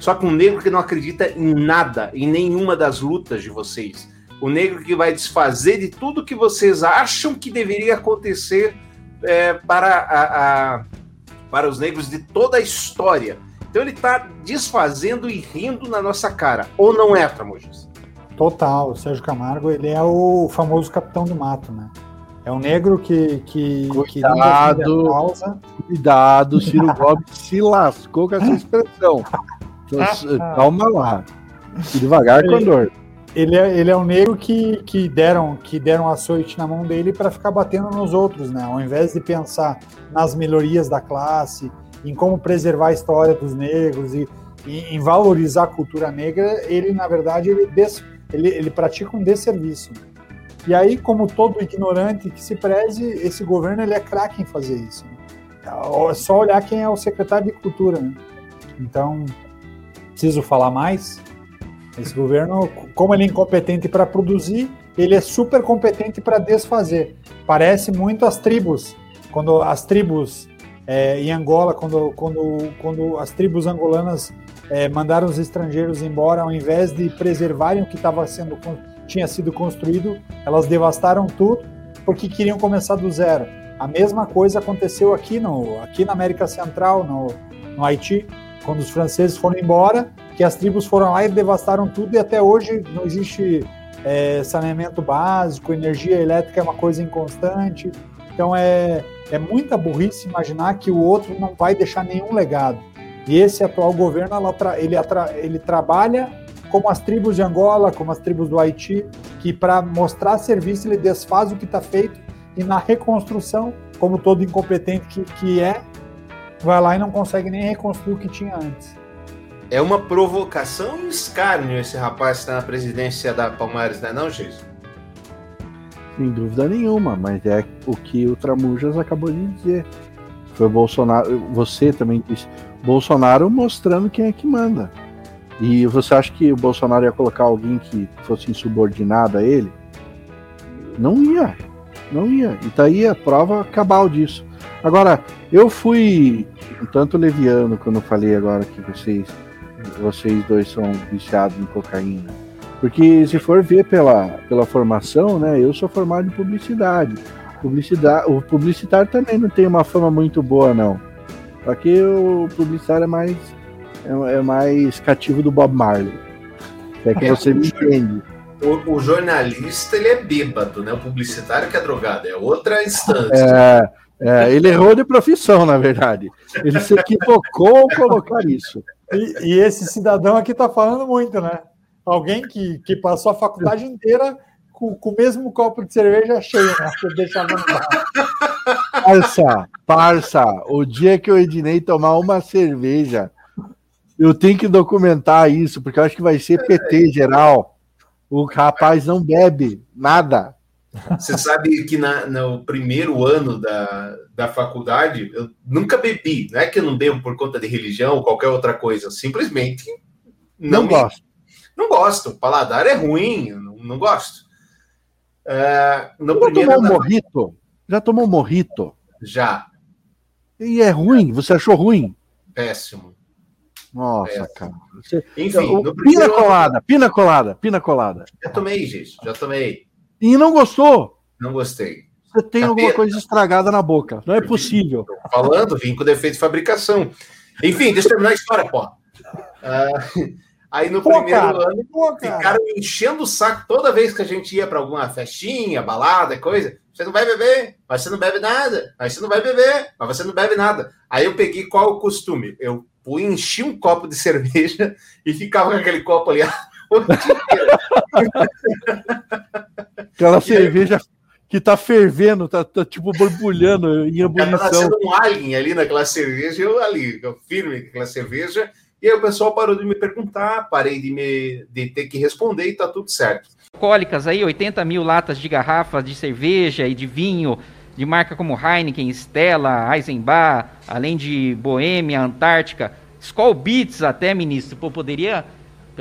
Só que um negro que não acredita em nada, em nenhuma das lutas de vocês. O negro que vai desfazer de tudo que vocês acham que deveria acontecer é, para, a, a, para os negros de toda a história. Então ele está desfazendo e rindo na nossa cara. Ou não é, Tramujas? Total. O Sérgio Camargo, ele é o famoso capitão do mato, né? É um negro que. que cuidado, que causa. cuidado, Ciro Gomes se lascou com essa expressão. Então, calma lá. Devagar, Condor. Ele é, ele é um negro que, que deram que deram açoite na mão dele para ficar batendo nos outros, né? Ao invés de pensar nas melhorias da classe, em como preservar a história dos negros e, e em valorizar a cultura negra, ele na verdade ele, des, ele, ele pratica um desserviço. E aí, como todo ignorante que se preze, esse governo ele é craque em fazer isso. É só olhar quem é o secretário de Cultura. Né? Então, preciso falar mais. Esse governo, como ele é incompetente para produzir, ele é super competente para desfazer. Parece muito as tribos, quando as tribos é, em Angola, quando, quando, quando as tribos angolanas é, mandaram os estrangeiros embora, ao invés de preservarem o que estava sendo tinha sido construído, elas devastaram tudo porque queriam começar do zero. A mesma coisa aconteceu aqui no aqui na América Central, no, no Haiti, quando os franceses foram embora, que as tribos foram lá e devastaram tudo e até hoje não existe é, saneamento básico, energia elétrica é uma coisa inconstante. Então é, é muita burrice imaginar que o outro não vai deixar nenhum legado. E esse atual governo ele, ele trabalha como as tribos de Angola, como as tribos do Haiti, que para mostrar serviço ele desfaz o que está feito e na reconstrução, como todo incompetente que, que é, vai lá e não consegue nem reconstruir o que tinha antes. É uma provocação e escárnio esse rapaz que está na presidência da Palmares, não é não, Jesus? Sem dúvida nenhuma, mas é o que o Tramujas acabou de dizer. Foi o Bolsonaro, você também disse, Bolsonaro mostrando quem é que manda. E você acha que o Bolsonaro ia colocar alguém que fosse insubordinado a ele? Não ia. Não ia. E tá aí a prova cabal disso. Agora, eu fui um tanto leviano quando falei agora que vocês, vocês dois são viciados em cocaína. Porque se for ver pela, pela formação, né? Eu sou formado em publicidade. Publicidade, o publicitário também não tem uma fama muito boa, não. Só que o publicitário é mais é, é mais cativo do Bob Marley. É que você me entende. O, o, jornalista ele é bêbado, né? O publicitário que é drogado, é outra instância. É, é, ele errou de profissão, na verdade. Ele se equivocou ao colocar isso. E, e esse cidadão aqui está falando muito, né? Alguém que, que passou a faculdade inteira com, com o mesmo copo de cerveja cheio, né? No Parça, parça, o dia que o Ednei tomar uma cerveja eu tenho que documentar isso, porque eu acho que vai ser PT geral. O rapaz não bebe nada. Você sabe que na, no primeiro ano da, da faculdade, eu nunca bebi. Não é que eu não bebo por conta de religião ou qualquer outra coisa. Simplesmente não, não gosto. Não gosto. O paladar é ruim, não, não gosto. Uh, no Já primeiro tomou um morrito? Já tomou morrito? Já. E é ruim? Você achou ruim? Péssimo. Nossa, é. cara. Você... Enfim, pina colada, ano... pina colada, pina colada. Já tomei, gente, já tomei. E não gostou? Não gostei. Você tem alguma coisa estragada na boca. Não é possível. falando, vim com defeito de fabricação. Enfim, deixa eu terminar a história, pô. Uh, aí no pô, primeiro cara, ano, pô, ficaram enchendo o saco toda vez que a gente ia para alguma festinha, balada, coisa. Você não vai beber, mas você não bebe nada. Aí você não vai beber, mas você não bebe nada. Aí eu peguei qual o costume? Eu enchi um copo de cerveja e ficava com aquele copo ali. Aquela cerveja que tá fervendo, tá, tá tipo borbulhando em ebulição. Tá sendo um alien ali naquela cerveja, eu ali, eu firme aquela cerveja, e aí o pessoal parou de me perguntar, parei de, me, de ter que responder e tá tudo certo. Alcoólicas aí, 80 mil latas de garrafas de cerveja e de vinho de marca como Heineken, Stella, Eisenbach, além de Boêmia, Antártica, Skol Beats até, ministro, Pô, poderia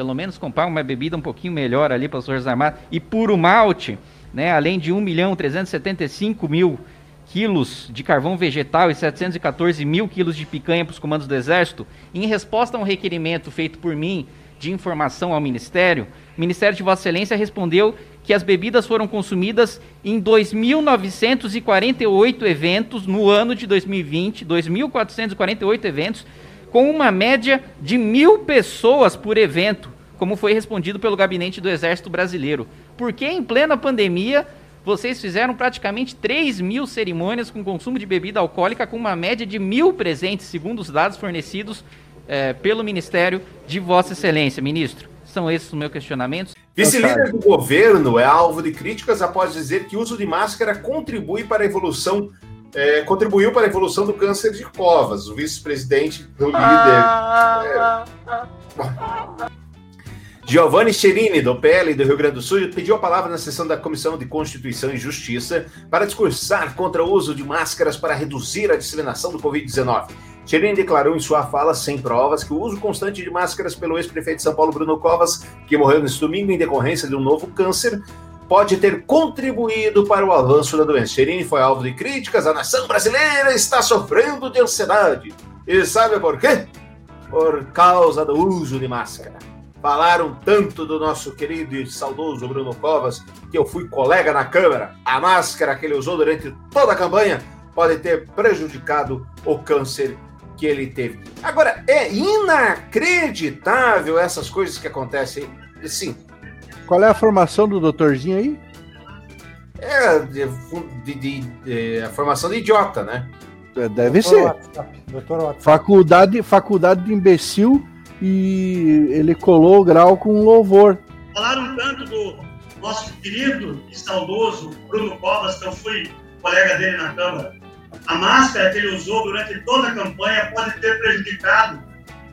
pelo menos comprar uma bebida um pouquinho melhor ali para os Forças Armadas, e puro malte, né, além de 1 milhão 375 mil quilos de carvão vegetal e 714 mil quilos de picanha para os comandos do Exército, em resposta a um requerimento feito por mim de informação ao Ministério, o Ministério de Vossa Excelência respondeu que as bebidas foram consumidas em 2.948 eventos no ano de 2020, 2.448 eventos, com uma média de mil pessoas por evento, como foi respondido pelo gabinete do Exército Brasileiro. Porque em plena pandemia vocês fizeram praticamente 3 mil cerimônias com consumo de bebida alcoólica, com uma média de mil presentes, segundo os dados fornecidos eh, pelo Ministério de Vossa Excelência, ministro. São esses os meus questionamentos. Vice-líder do governo é alvo de críticas após dizer que o uso de máscara contribui para a evolução, eh, contribuiu para a evolução do câncer de covas. O vice-presidente do líder. eh, Giovanni Cherini, do PL do Rio Grande do Sul, pediu a palavra na sessão da Comissão de Constituição e Justiça para discursar contra o uso de máscaras para reduzir a disseminação do Covid-19. Cherini declarou em sua fala, sem provas, que o uso constante de máscaras pelo ex-prefeito de São Paulo, Bruno Covas, que morreu neste domingo em decorrência de um novo câncer, pode ter contribuído para o avanço da doença. Cherini foi alvo de críticas, a nação brasileira está sofrendo de ansiedade. E sabe por quê? Por causa do uso de máscara. Falaram tanto do nosso querido e saudoso Bruno Covas que eu fui colega na Câmara. A máscara que ele usou durante toda a campanha pode ter prejudicado o câncer que ele teve. Agora, é inacreditável essas coisas que acontecem. Sim, Qual é a formação do doutorzinho aí? é de, de- de- de- a formação de idiota, né? É, Deve Doutor ser. WhatsApp, Doutor WhatsApp. Faculdade, faculdade de imbecil e ele colou o grau com louvor. Falaram tanto do nosso querido e saudoso Bruno Covas, que eu fui colega dele na Câmara. A máscara que ele usou durante toda a campanha pode ter prejudicado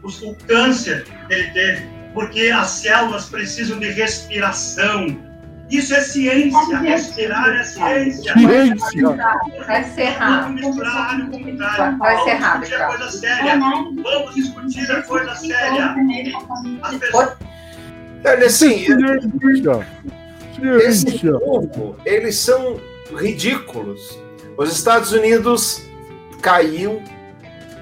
os- o câncer que ele teve, porque as células precisam de respiração. Isso é ciência, respirar é ciência. Ciência. Vai ser rápido. Vamos misturar alho com talho. Vai ser Vamos rápido, discutir a coisa séria. Vamos discutir a coisa séria. As pessoas Olha, assim, esse povo, eles são ridículos. Os Estados Unidos caiu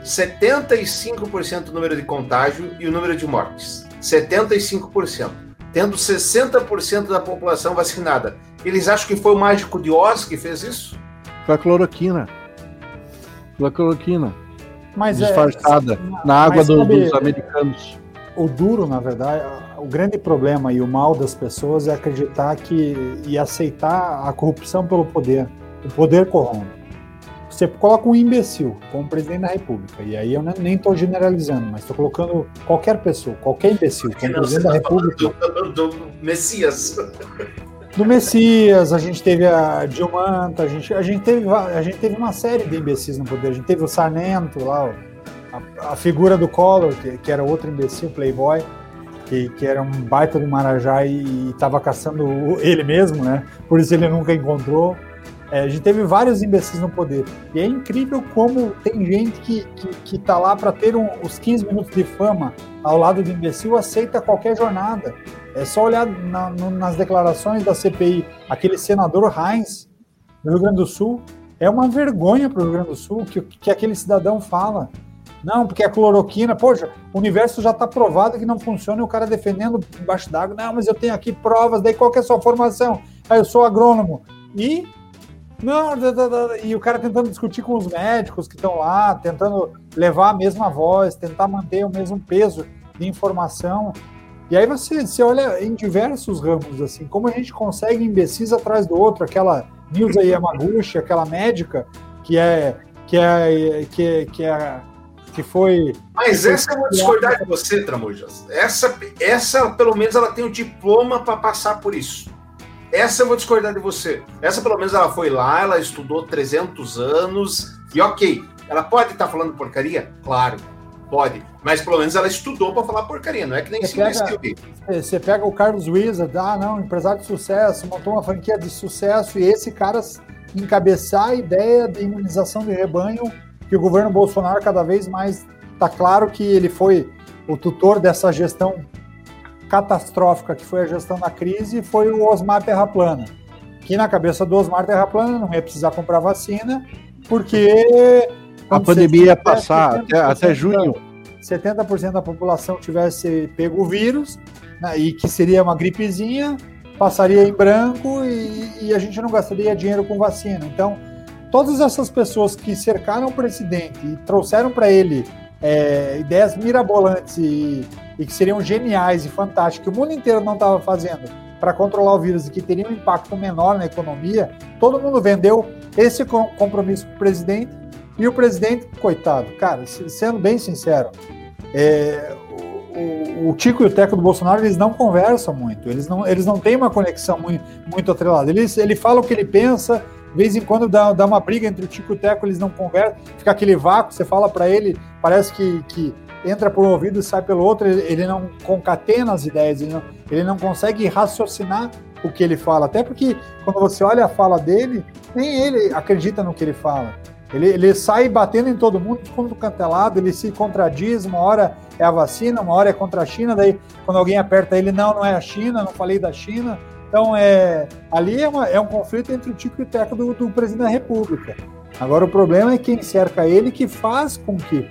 75% o número de contágio e o número de mortes. 75%. Tendo 60% da população vacinada. Eles acham que foi o mágico de Oz que fez isso? Foi a cloroquina. Foi a cloroquina. Mas é, disfarçada na água mas do- sabe- dos americanos. o duro, na verdade, o grande problema e o mal das pessoas é acreditar que e aceitar a corrupção pelo poder. O poder corrompe. Você coloca um imbecil como presidente da República, e aí eu ne- nem estou generalizando, mas estou colocando qualquer pessoa, qualquer imbecil como Não, presidente da República. do, do- do Messias. Do Messias, a gente teve a Dilmanta, a gente, a, gente teve, a gente teve uma série de imbecis no poder. A gente teve o Sarnento lá, a, a figura do Collor, que, que era outro imbecil, playboy, que, que era um baita do Marajá e estava caçando ele mesmo, né? Por isso ele nunca encontrou. É, a gente teve vários imbecis no poder. E é incrível como tem gente que, que, que tá lá para ter um- os 15 minutos de fama ao lado do imbecil, aceita qualquer jornada. É só olhar na- no- nas declarações da CPI, aquele senador Heinz, do Rio Grande do Sul, é uma vergonha para o Rio Grande do Sul que, que aquele cidadão fala. Não, porque a cloroquina, poxa, o universo já está provado que não funciona e o cara defendendo embaixo d'água. Não, mas eu tenho aqui provas, daí qual que é a sua formação? Ah, eu sou agrônomo. E não, da- da- da- e o cara tentando discutir com os médicos que estão lá, tentando levar a mesma voz, tentar manter o mesmo peso de informação. E aí você, você olha em diversos ramos, assim, como a gente consegue imbecis atrás do outro, aquela Nilza Yamaguchi, aquela médica que é que é que é, que, é, que foi Mas essa eu vou discordar de você, Tramujas. Essa, essa, pelo menos, ela tem o diploma para passar por isso. Essa eu vou discordar de você. Essa, pelo menos, ela foi lá, ela estudou 300 anos, e ok, ela pode estar falando porcaria? Claro, pode. Mas, pelo menos, ela estudou para falar porcaria, não é que nem se. Você pega o Carlos Wizard, ah, não, empresário de sucesso, montou uma franquia de sucesso, e esse cara encabeçar a ideia de imunização de rebanho, que o governo Bolsonaro cada vez mais está claro que ele foi o tutor dessa gestão catastrófica que foi a gestão da crise, foi o Osmar Terraplana. Que na cabeça do Osmar Terraplana não ia precisar comprar vacina, porque a pandemia ia passar até, até junho. 70% da população tivesse pego o vírus né, e que seria uma gripezinha, passaria em branco e, e, a gente não gastaria dinheiro com vacina. Então, todas essas pessoas que cercaram o presidente e trouxeram para ele é, ideias mirabolantes e, e, que seriam geniais e fantásticas, que o mundo inteiro não estava fazendo para controlar o vírus e que teria um impacto menor na economia, todo mundo vendeu esse compromisso para o presidente e o presidente, coitado, cara, sendo bem sincero, é, o, o, Tico e o Teco do Bolsonaro, eles não conversam muito, eles não, eles não têm uma conexão muito, muito atrelada. Ele, ele fala o que ele pensa, de vez em quando dá, dá uma briga entre o Tico e o Teco, eles não conversam, fica aquele vácuo, você fala para ele, parece que, que entra por um ouvido e sai pelo outro, ele, não concatena as ideias, ele não, ele não consegue raciocinar o que ele fala, até porque quando você olha a fala dele, nem ele acredita no que ele fala. Ele, ele sai batendo em todo mundo, todo cantelado, ele se contradiz, uma hora é a vacina, uma hora é contra a China, daí quando alguém aperta ele, não, não é a China, não falei da China. Então, é, ali é, uma, é um conflito entre o Tico e o Teco do, do presidente da República. Agora, o problema é quem cerca ele que faz com que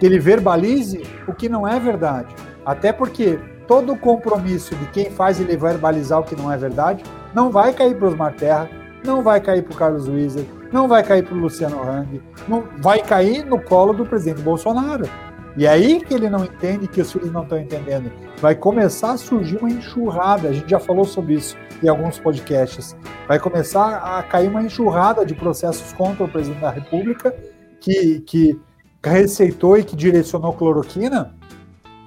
ele verbalize o que não é verdade. Até porque todo o compromisso de quem faz ele verbalizar o que não é verdade não vai cair para os Terra, não vai cair para o Carlos Wieser, não vai cair para o Luciano Hang, não vai cair no colo do presidente Bolsonaro. E é aí que ele não entende, que os filhos não estão entendendo. Vai começar a surgir uma enxurrada, a gente já falou sobre isso em alguns podcasts. Vai começar a cair uma enxurrada de processos contra o presidente da República, que, que receitou e que direcionou cloroquina,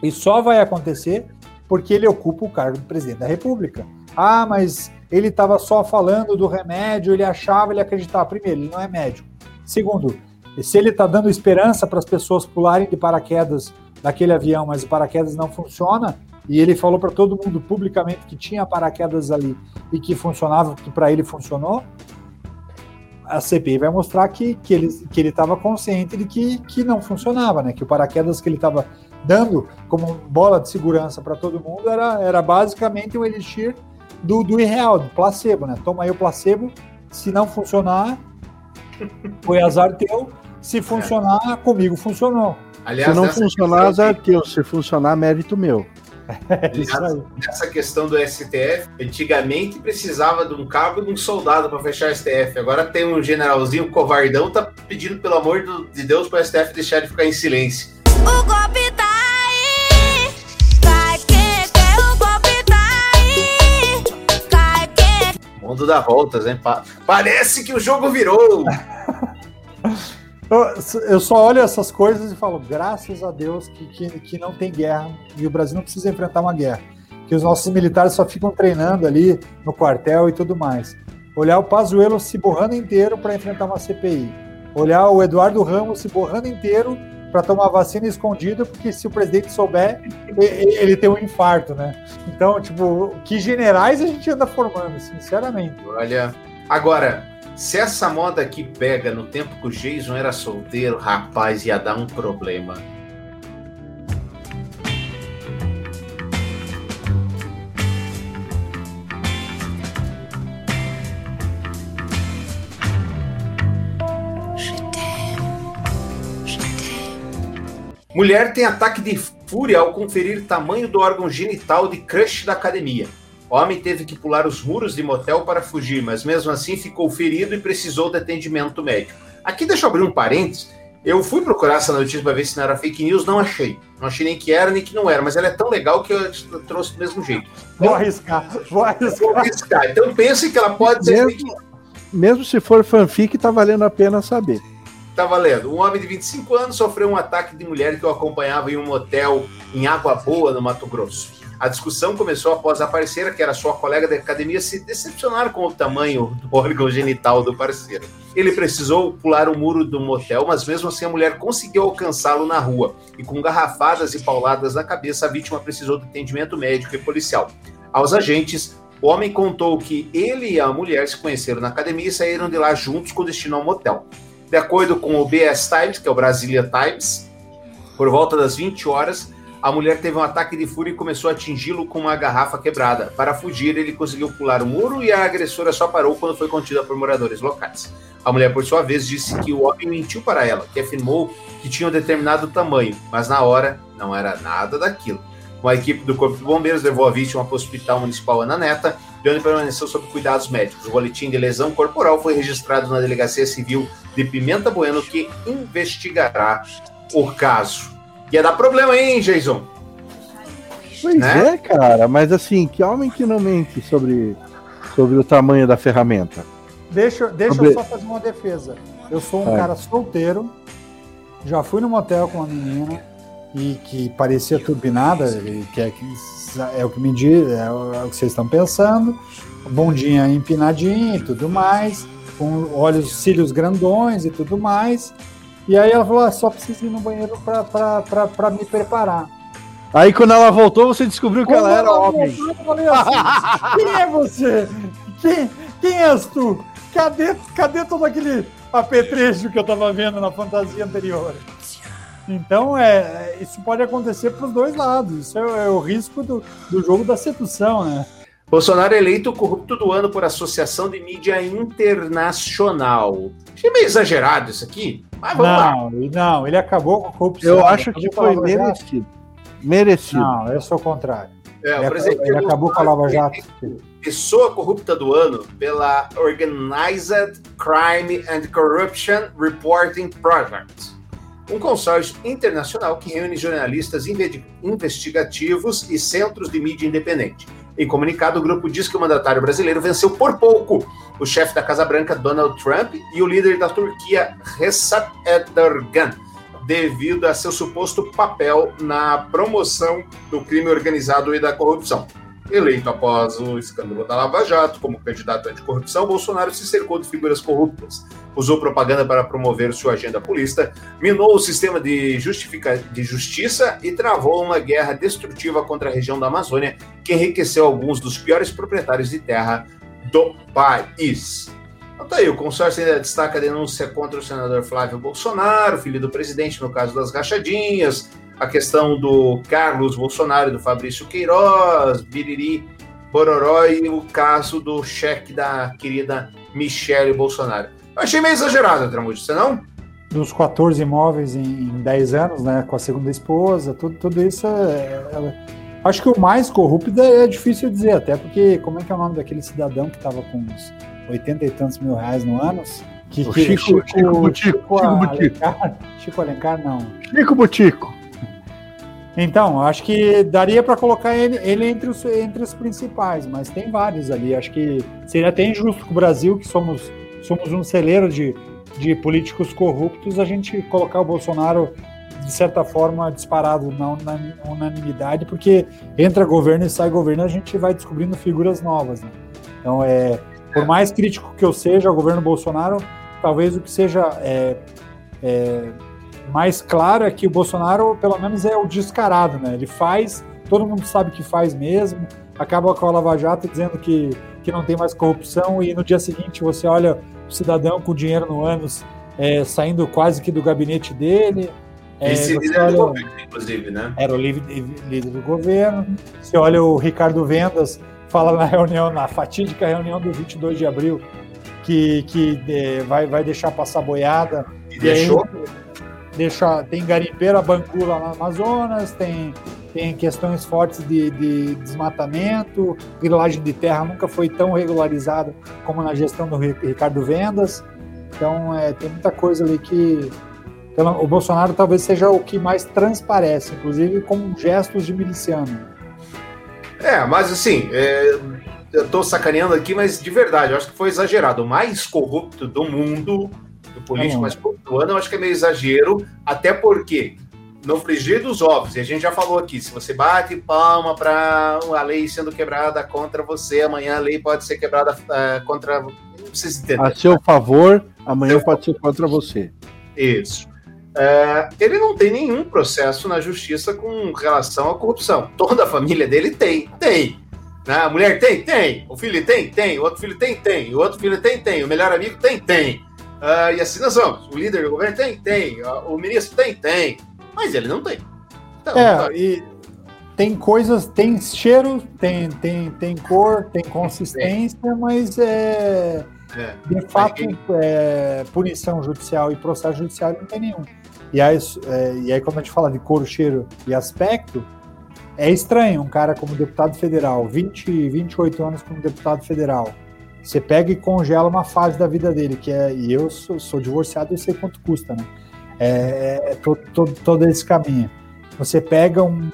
e só vai acontecer porque ele ocupa o cargo de presidente da República. Ah, mas ele estava só falando do remédio, ele achava, ele acreditava. Primeiro, ele não é médico. Segundo, se ele está dando esperança para as pessoas pularem de paraquedas daquele avião, mas o paraquedas não funciona, e ele falou para todo mundo publicamente que tinha paraquedas ali e que funcionava, que para ele funcionou, a CPI vai mostrar que, que ele que ele estava consciente de que, que não funcionava, né? Que o paraquedas que ele estava dando como bola de segurança para todo mundo era, era basicamente um elixir do, do irreal, do placebo, né? Toma aí o placebo, se não funcionar, foi azar teu, se funcionar, é. comigo funcionou. Aliás, se não funcionar, azar teu, se funcionar, mérito meu. Aliás, nessa questão do STF, antigamente precisava de um cabo e de um soldado para fechar o STF. Agora tem um generalzinho covardão tá pedindo pelo amor de Deus para o STF deixar de ficar em silêncio. O golpe tá mundo dá voltas, hein? Parece que o jogo virou. Eu só olho essas coisas e falo, graças a Deus que, que, que, não tem guerra e o Brasil não precisa enfrentar uma guerra. Que os nossos militares só ficam treinando ali no quartel e tudo mais. Olhar o Pazuello se borrando inteiro para enfrentar uma CPI. Olhar o Eduardo Ramos se borrando inteiro para tomar vacina escondida, porque se o presidente souber, ele tem um infarto, né? Então, tipo, que generais a gente anda formando, sinceramente. Olha, agora, se essa moda aqui pega no tempo que o Jason era solteiro, rapaz, ia dar um problema. Mulher tem ataque de fúria ao conferir tamanho do órgão genital de crush da academia. Homem teve que pular os muros de motel para fugir, mas mesmo assim ficou ferido e precisou de atendimento médico. Aqui deixa eu abrir um parênteses. Eu fui procurar essa notícia para ver se não era fake news, não achei. Não achei nem que era, nem que não era, mas ela é tão legal que eu trouxe do mesmo jeito. Vou arriscar, vou arriscar. Vou arriscar. Então pense que ela pode ser mesmo, fake Mesmo se for fanfic, tá valendo a pena saber. Tá valendo. Um homem de 25 anos sofreu um ataque de mulher que o acompanhava em um motel em Água Boa, no Mato Grosso. A discussão começou após a parceira, que era sua colega da academia, se decepcionar com o tamanho do órgão genital do parceiro. Ele precisou pular o muro do motel, mas mesmo assim a mulher conseguiu alcançá-lo na rua. E com garrafadas e pauladas na cabeça, a vítima precisou de atendimento médico e policial. Aos agentes, o homem contou que ele e a mulher se conheceram na academia e saíram de lá juntos com destino ao motel. De acordo com o BS Times, que é o Brasilia Times, por volta das 20 horas, a mulher teve um ataque de fúria e começou a atingi-lo com uma garrafa quebrada. Para fugir, ele conseguiu pular o muro e a agressora só parou quando foi contida por moradores locais. A mulher, por sua vez, disse que o homem mentiu para ela, que afirmou que tinha um determinado tamanho, mas na hora não era nada daquilo. Uma equipe do Corpo de Bombeiros levou a vítima para o Hospital Municipal Ana Neta, de onde permaneceu sob cuidados médicos. O boletim de lesão corporal foi registrado na Delegacia Civil de Pimenta Bueno, que investigará o caso. Ia dar problema, hein, Jason? Pois Né? é, cara, mas assim, que homem que não mente sobre, sobre o tamanho da ferramenta. Deixa, deixa Sobre- eu só fazer uma defesa. Eu sou um Vai. cara solteiro, já fui no motel com uma menina e que parecia turbinada, e que é, que é o que me diz, é o, é o que vocês estão pensando, bundinha empinadinha e tudo mais, com olhos, cílios grandões e tudo mais. E aí ela falou, ah, só preciso ir no banheiro pra, pra, pra, pra me preparar. Aí quando ela voltou, você descobriu que Quando ela era homem. voltou, Eu falei assim, quem é você? Quem, quem és tu? Cadê, cadê todo aquele apetrecho que eu tava vendo na fantasia anterior? Então, é, isso pode acontecer para os dois lados. Isso é, é o risco do, do jogo da sedução, né? Bolsonaro é eleito corrupto do ano por Associação de Mídia Internacional. Achei meio exagerado isso aqui, mas vamos lá. Não, não, ele acabou com a corrupção. Eu acho que foi merecido. Merecido. Não, eu sou o contrário. É, ele, o presidente ele acabou com a Lava Jato. Pessoa corrupta do ano pela Organized Crime and Corruption Reporting Project, um consórcio internacional que reúne jornalistas inve- investigativos e centros de mídia independente. Em comunicado, o grupo diz que o mandatário brasileiro venceu por pouco o chefe da Casa Branca, Donald Trump, e o líder da Turquia, Recep Erdogan, devido a seu suposto papel na promoção do crime organizado e da corrupção. Eleito após o escândalo da Lava Jato como candidato anticorrupção, Bolsonaro se cercou de figuras corruptas, usou propaganda para promover sua agenda populista, minou o sistema de, de justiça e travou uma guerra destrutiva contra a região da Amazônia, que enriqueceu alguns dos piores proprietários de terra do país. Então tá aí, o consórcio ainda destaca a denúncia contra o senador Flávio Bolsonaro, filho do presidente, no caso das rachadinhas, a questão do Carlos Bolsonaro do Fabrício Queiroz, Biriri, Bororó e o caso do cheque da querida Michele Bolsonaro. Eu achei meio exagerado, Tramujo, você não? Dos 14 imóveis em, em 10 anos, né? Com a segunda esposa, tudo, tudo isso é, é- Acho que o mais corrupto é difícil dizer, até porque como é que é o nome daquele cidadão que estava com uns 80 e tantos mil reais no ano? Que, O que- Chico- Chico Butico, Chico Butico. Alencar, Chico Alencar, não. Chico Butico. Então, acho que daria para colocar ele, ele entre, os, entre os principais, mas tem vários ali. Acho que seria até injusto com o Brasil, que somos, somos um celeiro de, de políticos corruptos, a gente colocar o Bolsonaro, de certa forma, disparado na una- unanimidade, porque entra governo e sai governo, a gente vai descobrindo figuras novas. Né? Então, é, por mais crítico que eu seja ao governo Bolsonaro, talvez o que seja é, é, mais claro é que o Bolsonaro, pelo menos, é o descarado, né? Ele faz, todo mundo sabe que faz mesmo, acaba com a Lava Jato dizendo que, que não tem mais corrupção, e no dia seguinte você olha o cidadão com dinheiro no ânus é, saindo quase que do gabinete dele. É, Esse líder do olha- governo, inclusive, né? era o líder, do governo. Você olha o Ricardo Vendas, fala na reunião, na fatídica reunião do 22 de abril, que, que eh, vai, vai deixar passar boiada. E aí deixou. Deixa, tem garimpeira bancu lá no Amazonas, tem, tem questões fortes de, de desmatamento, grilagem de terra nunca foi tão regularizada como na gestão do Ri- Ricardo Vendas. Então, é, tem muita coisa ali que. pelo- O Bolsonaro talvez seja o que mais transparece, inclusive com gestos de miliciano. É, mas assim, é, eu tô sacaneando aqui, mas de verdade, eu acho que foi exagerado. O mais corrupto do mundo, do político Hum. mais corrupto do ano, eu acho que é meio exagero, até porque no frigir dos ovos, e a gente já falou aqui, se você bate palma para a lei sendo quebrada contra você, amanhã a lei pode ser quebrada eh, contra. Não precisa entender. A seu favor, amanhã pode ser contra você. Isso. É, ele não tem nenhum processo na justiça com relação à corrupção. Toda a família dele tem, tem. Né? A mulher tem, tem. O filho tem, tem. O outro filho tem, tem. O outro filho tem, tem. O melhor amigo tem, tem. Ah, e assim nós vamos. O líder do governo tem, tem. Ah, O ministro tem, tem. Mas ele não tem. Então, É, tá. e tem coisas, tem cheiro, tem, tem, tem cor, tem consistência, mas é, É. de fato é, punição judicial e processo judicial não tem nenhum. E aí, é, e aí quando a gente fala de cor, cheiro e aspecto, é estranho um cara como deputado federal, 20, 28 anos como deputado federal, você pega e congela uma fase da vida dele, que é, e eu sou, sou divorciado, eu sei quanto custa, né? É, é todo, todo, todo esse caminho. Você pega um,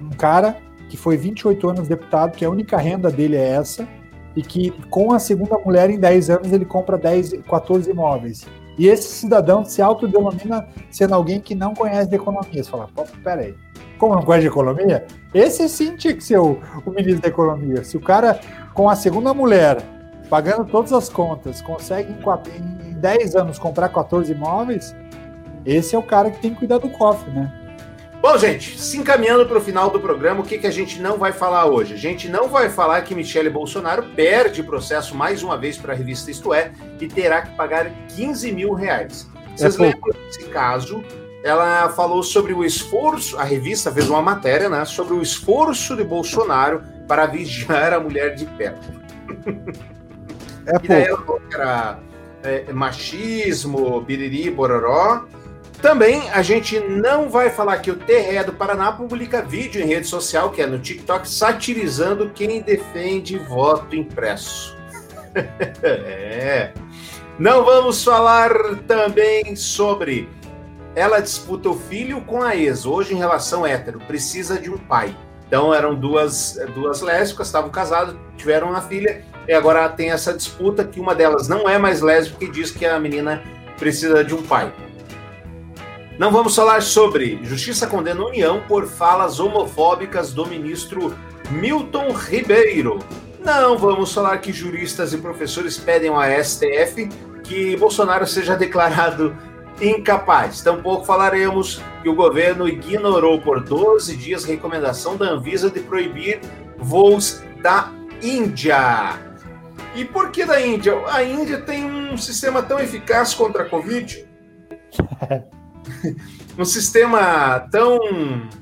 um cara que foi 28 anos deputado, que a única renda dele é essa, e que com a segunda mulher em 10 anos ele compra 10, 14 imóveis. E esse cidadão se autodenomina sendo alguém que não conhece de economia. Você fala, peraí, como não conhece de economia? Esse sim tinha que ser o, o ministro da economia. Se o cara, com a segunda mulher, pagando todas as contas, consegue em, quatro- em 10 anos comprar 14 imóveis, esse é o cara que tem que cuidar do cofre, né? Bom, gente, se encaminhando para o final do programa, o que, que a gente não vai falar hoje? A gente não vai falar que Michele Bolsonaro perde processo mais uma vez para a revista Isto É e terá que pagar 15 mil reais. Vocês É lembram desse caso? Ela falou sobre o esforço, a revista fez uma matéria, né, sobre o esforço de Bolsonaro para vigiar a mulher de perto. É E daí pouco. era é, machismo, biriri, bororó. Também a gente não vai falar que o TRE do Paraná publica vídeo em rede social, que é no TikTok, satirizando quem defende voto impresso. é. Não vamos falar também sobre ela disputa o filho com a ex, hoje em relação hétero, precisa de um pai. Então eram duas, duas lésbicas, estavam casadas, tiveram uma filha, e agora tem essa disputa que uma delas não é mais lésbica e diz que a menina precisa de um pai. Não vamos falar sobre Justiça condena a União por falas homofóbicas do ministro Milton Ribeiro. Não vamos falar que juristas e professores pedem ao STF que Bolsonaro seja declarado incapaz. Tampouco falaremos que o governo ignorou por 12 dias a recomendação da Anvisa de proibir voos da Índia. E por que da Índia? A Índia tem um sistema tão eficaz contra a Covid. um sistema tão,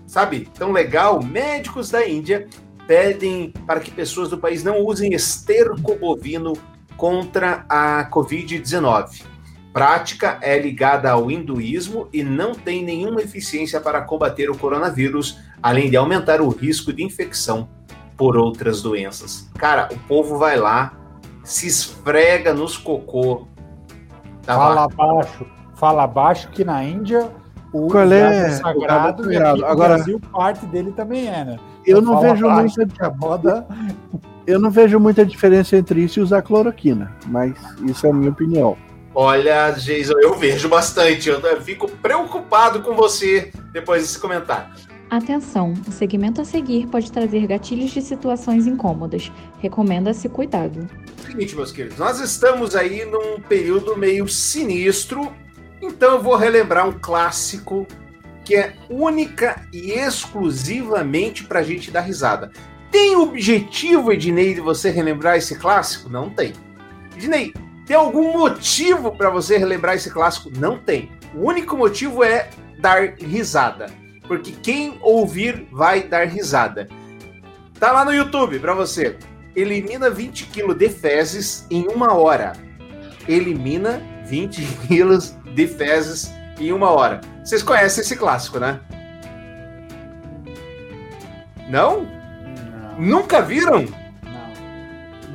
sabe, tão legal. Médicos da Índia pedem para que pessoas do país não usem esterco bovino contra a Covid-19. Prática é ligada ao hinduísmo e não tem nenhuma eficiência para combater o coronavírus, além de aumentar o risco de infecção por outras doenças. Cara, o povo vai lá, se esfrega nos cocô. da Fala vaca. abaixo, fala abaixo que na Índia o Qual gado é? é O sagrado e aqui no Agora- Brasil parte dele também é, né? Eu Então não vejo muita moda Eu não vejo muita diferença entre isso e usar cloroquina, mas isso é a minha opinião. Olha, Jason, eu vejo bastante. Eu fico preocupado com você depois desse comentário. Atenção, o segmento a seguir pode trazer gatilhos de situações incômodas. Recomenda-se cuidado. Seguinte, meus queridos, nós estamos aí num período meio sinistro, então eu vou relembrar um clássico que é única e exclusivamente pra gente dar risada. Tem objetivo, Ednei, de você relembrar esse clássico? Não tem. Ednei, tem algum motivo pra você relembrar esse clássico? Não tem. O único motivo é dar risada. Porque quem ouvir vai dar risada. Tá lá no YouTube pra você. Elimina 20 quilos de fezes em uma hora. Elimina 20 quilos de fezes em uma hora. Vocês conhecem esse clássico, né? Não? Nunca viram?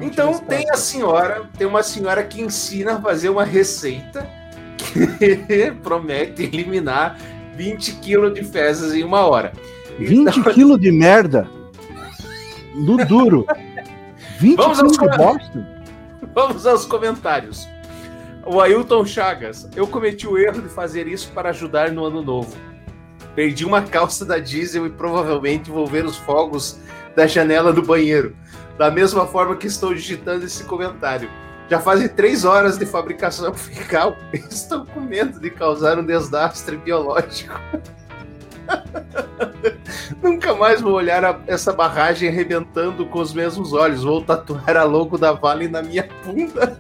Então tem a senhora, tem uma senhora que ensina a fazer uma receita que promete eliminar 20 quilos de fezes em uma hora. 20 quilos de merda? No duro. 20 Vamos aos quilos de bosta? Vamos aos comentários. O Ailton Chagas. Eu cometi o erro de fazer isso para ajudar no ano novo. Perdi uma calça da diesel e provavelmente vou ver os fogos da janela do banheiro. Da mesma forma que estou digitando esse comentário. Já fazem três horas de fabricação fiscal e estou com medo de causar um desastre biológico. Nunca mais vou olhar a- essa barragem arrebentando com os mesmos olhos. Vou tatuar a logo da Vale na minha bunda.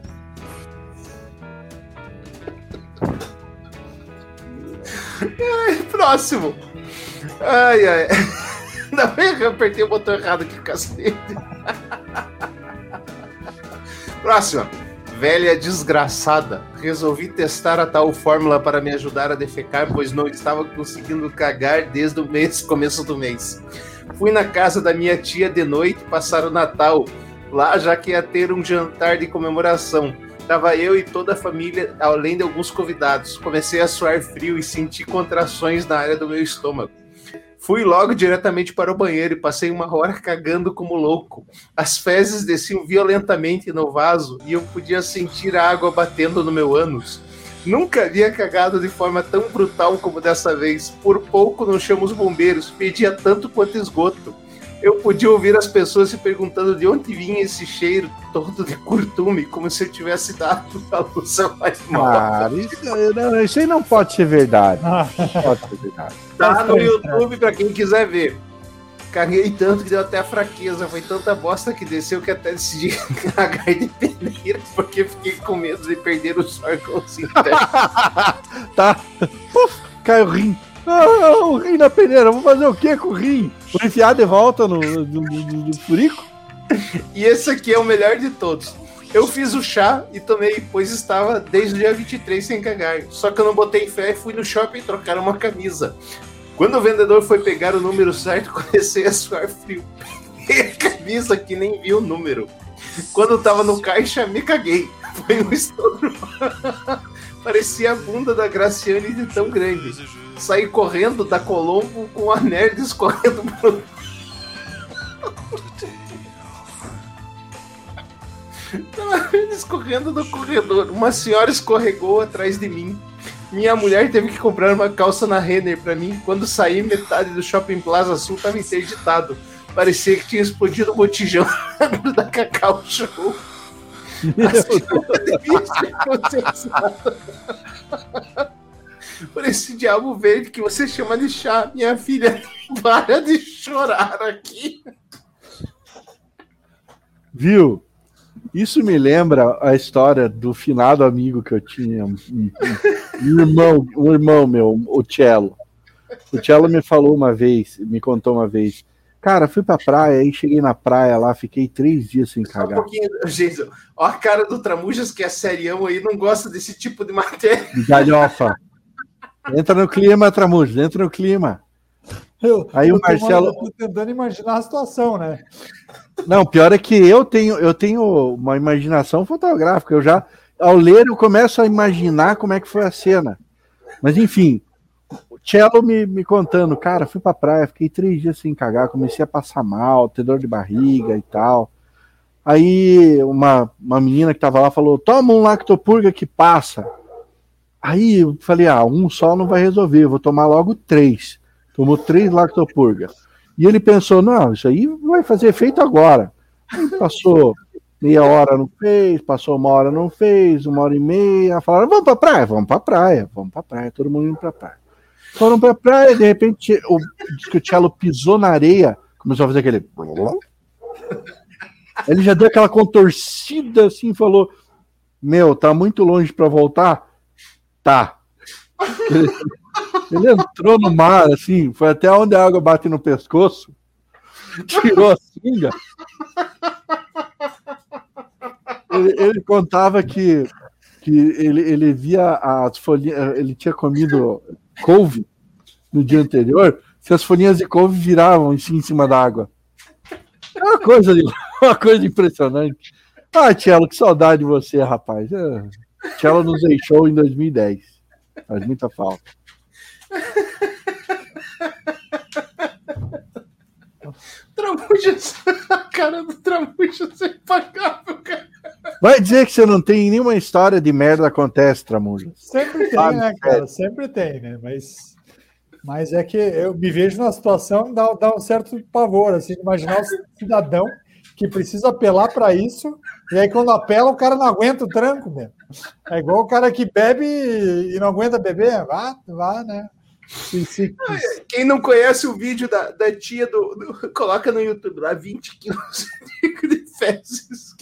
Ai, próximo. Ai, ai. Ainda bem que eu apertei o botão errado aqui, cacete. Próxima. Velha desgraçada. Resolvi testar a tal fórmula para me ajudar a defecar, pois não estava conseguindo cagar desde o mês, começo do mês. Fui na casa da minha tia de noite passar o Natal. Lá já que ia ter um jantar de comemoração. Tava eu e toda a família, além de alguns convidados. Comecei a suar frio e senti contrações na área do meu estômago. Fui logo diretamente para o banheiro e passei uma hora cagando como louco. As fezes desciam violentamente no vaso e eu podia sentir a água batendo no meu ânus. Nunca havia cagado de forma tão brutal como dessa vez. Por pouco não chamo os bombeiros, pedia tanto quanto esgoto. Eu podia ouvir as pessoas se perguntando de onde vinha esse cheiro todo de curtume, como se eu tivesse dado a luz mais mal. Cara, isso, não, isso aí não pode ser verdade. Não pode ser verdade. Tá no YouTube pra quem quiser ver. Caguei tanto que deu até fraqueza. Foi tanta bosta que desceu que até decidi cagar de peneira, porque fiquei com medo de perder os órgãos internos. tá. Puf, caiu o rim. Ah, o rim na peneira. Vou fazer o que com o rim? Vou enfiar de volta no, no, no, no furico? E esse aqui é o melhor de todos. Eu fiz o chá e tomei, pois estava desde o dia 23 sem cagar. Só que eu não botei fé e fui no shopping trocar uma camisa. Quando o vendedor foi pegar o número certo, comecei a suar frio. Peguei a camisa que nem vi o número. Quando eu tava no caixa, me caguei. Foi um estouro. Parecia a bunda da Graciane de tão grande. Saí correndo da Colombo com a nerd escorrendo pro... Escorrendo no corredor. Uma senhora escorregou atrás de mim. Minha mulher teve que comprar uma calça na Renner pra mim. Quando saí, metade do Shopping Plaza Sul tava interditado. Parecia que tinha explodido um botijão da Cacau Show. Por esse diabo verde que você chama de chá, minha filha, para de chorar aqui. Viu? Isso me lembra a história do finado amigo que eu tinha, um, um, um irmão, um irmão meu, o Cello. O Cello me falou uma vez, me contou uma vez, cara, fui pra praia, aí cheguei na praia lá, fiquei três dias sem Só um cagar. pouquinho, Jason. Ó a cara do Tramujas, que é serião aí, não gosta desse tipo de matéria. Galhofa. Entra no clima, Tramujas, entra no clima. Eu, Aí o eu tô- Marcelo- eu tô tentando imaginar a situação, né? Não, pior é que eu tenho, eu tenho uma imaginação fotográfica. Eu já, ao ler, eu começo a imaginar como é que foi a cena. Mas enfim, o Cello me, me contando, cara, fui pra praia, fiquei três dias sem cagar, comecei a passar mal, ter dor de barriga e tal. Aí uma, uma menina que tava lá falou: toma um lactopurga que passa. Aí eu falei: ah, um só não vai resolver, vou tomar logo três. Tomou três lactopurga. E ele pensou: não, isso aí vai fazer efeito agora. Aí passou meia hora, não fez, passou uma hora, não fez, uma hora e meia. Falaram: vamos pra praia, vamos pra praia, vamos pra praia, todo mundo indo pra praia. Foram pra praia, de repente, o, que o Cello pisou na areia, começou a fazer aquele. Ele já deu aquela contorcida assim, falou: Meu, tá muito longe pra voltar? Tá. Ele, ele entrou no mar, assim, foi até onde a água bate no pescoço, tirou a singa. Ele, ele contava que, que ele, ele via as folhinhas, ele tinha comido couve no dia anterior, se as folhinhas de couve viravam em cima da água. É uma coisa, uma coisa impressionante. Ah, Tchelo, que saudade de você, rapaz. É, Tchelo nos deixou em 2010. Faz muita falta. Tramujas, a cara do Tramujas é impagável, cara. Vai dizer que você não tem nenhuma história de merda acontece, Tramuja. Sempre tem, Sabe, né, cara? Sempre tem, né? Mas, mas é que eu me vejo numa situação dá, dá um certo pavor, assim, imaginar o cidadão que precisa apelar para isso, e aí quando apela, o cara não aguenta o tranco, mesmo. É igual o cara que bebe e não aguenta beber, vá, vá, né? Quem não conhece o vídeo da, da tia do, do- Coloca no YouTube lá 20 quilos de fezes.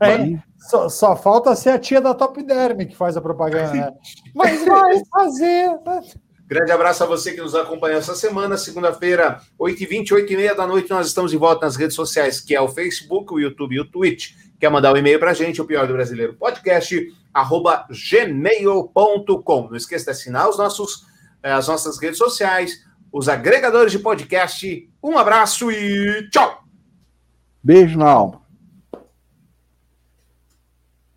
É, só, só falta ser a tia da Top Derm que faz a propaganda, né? Mas vai fazer. né? Grande abraço a você que nos acompanhou essa semana. Segunda-feira, 8h20, 8h30 da noite, nós estamos de volta nas redes sociais, que é o Facebook, o YouTube e o Twitch. Quer mandar um e-mail para a gente, o Pior do Brasileiro Podcast, arroba gmail.com. Não esqueça de assinar os nossos, eh, as nossas redes sociais, os agregadores de podcast. Um abraço e tchau! Beijo na alma.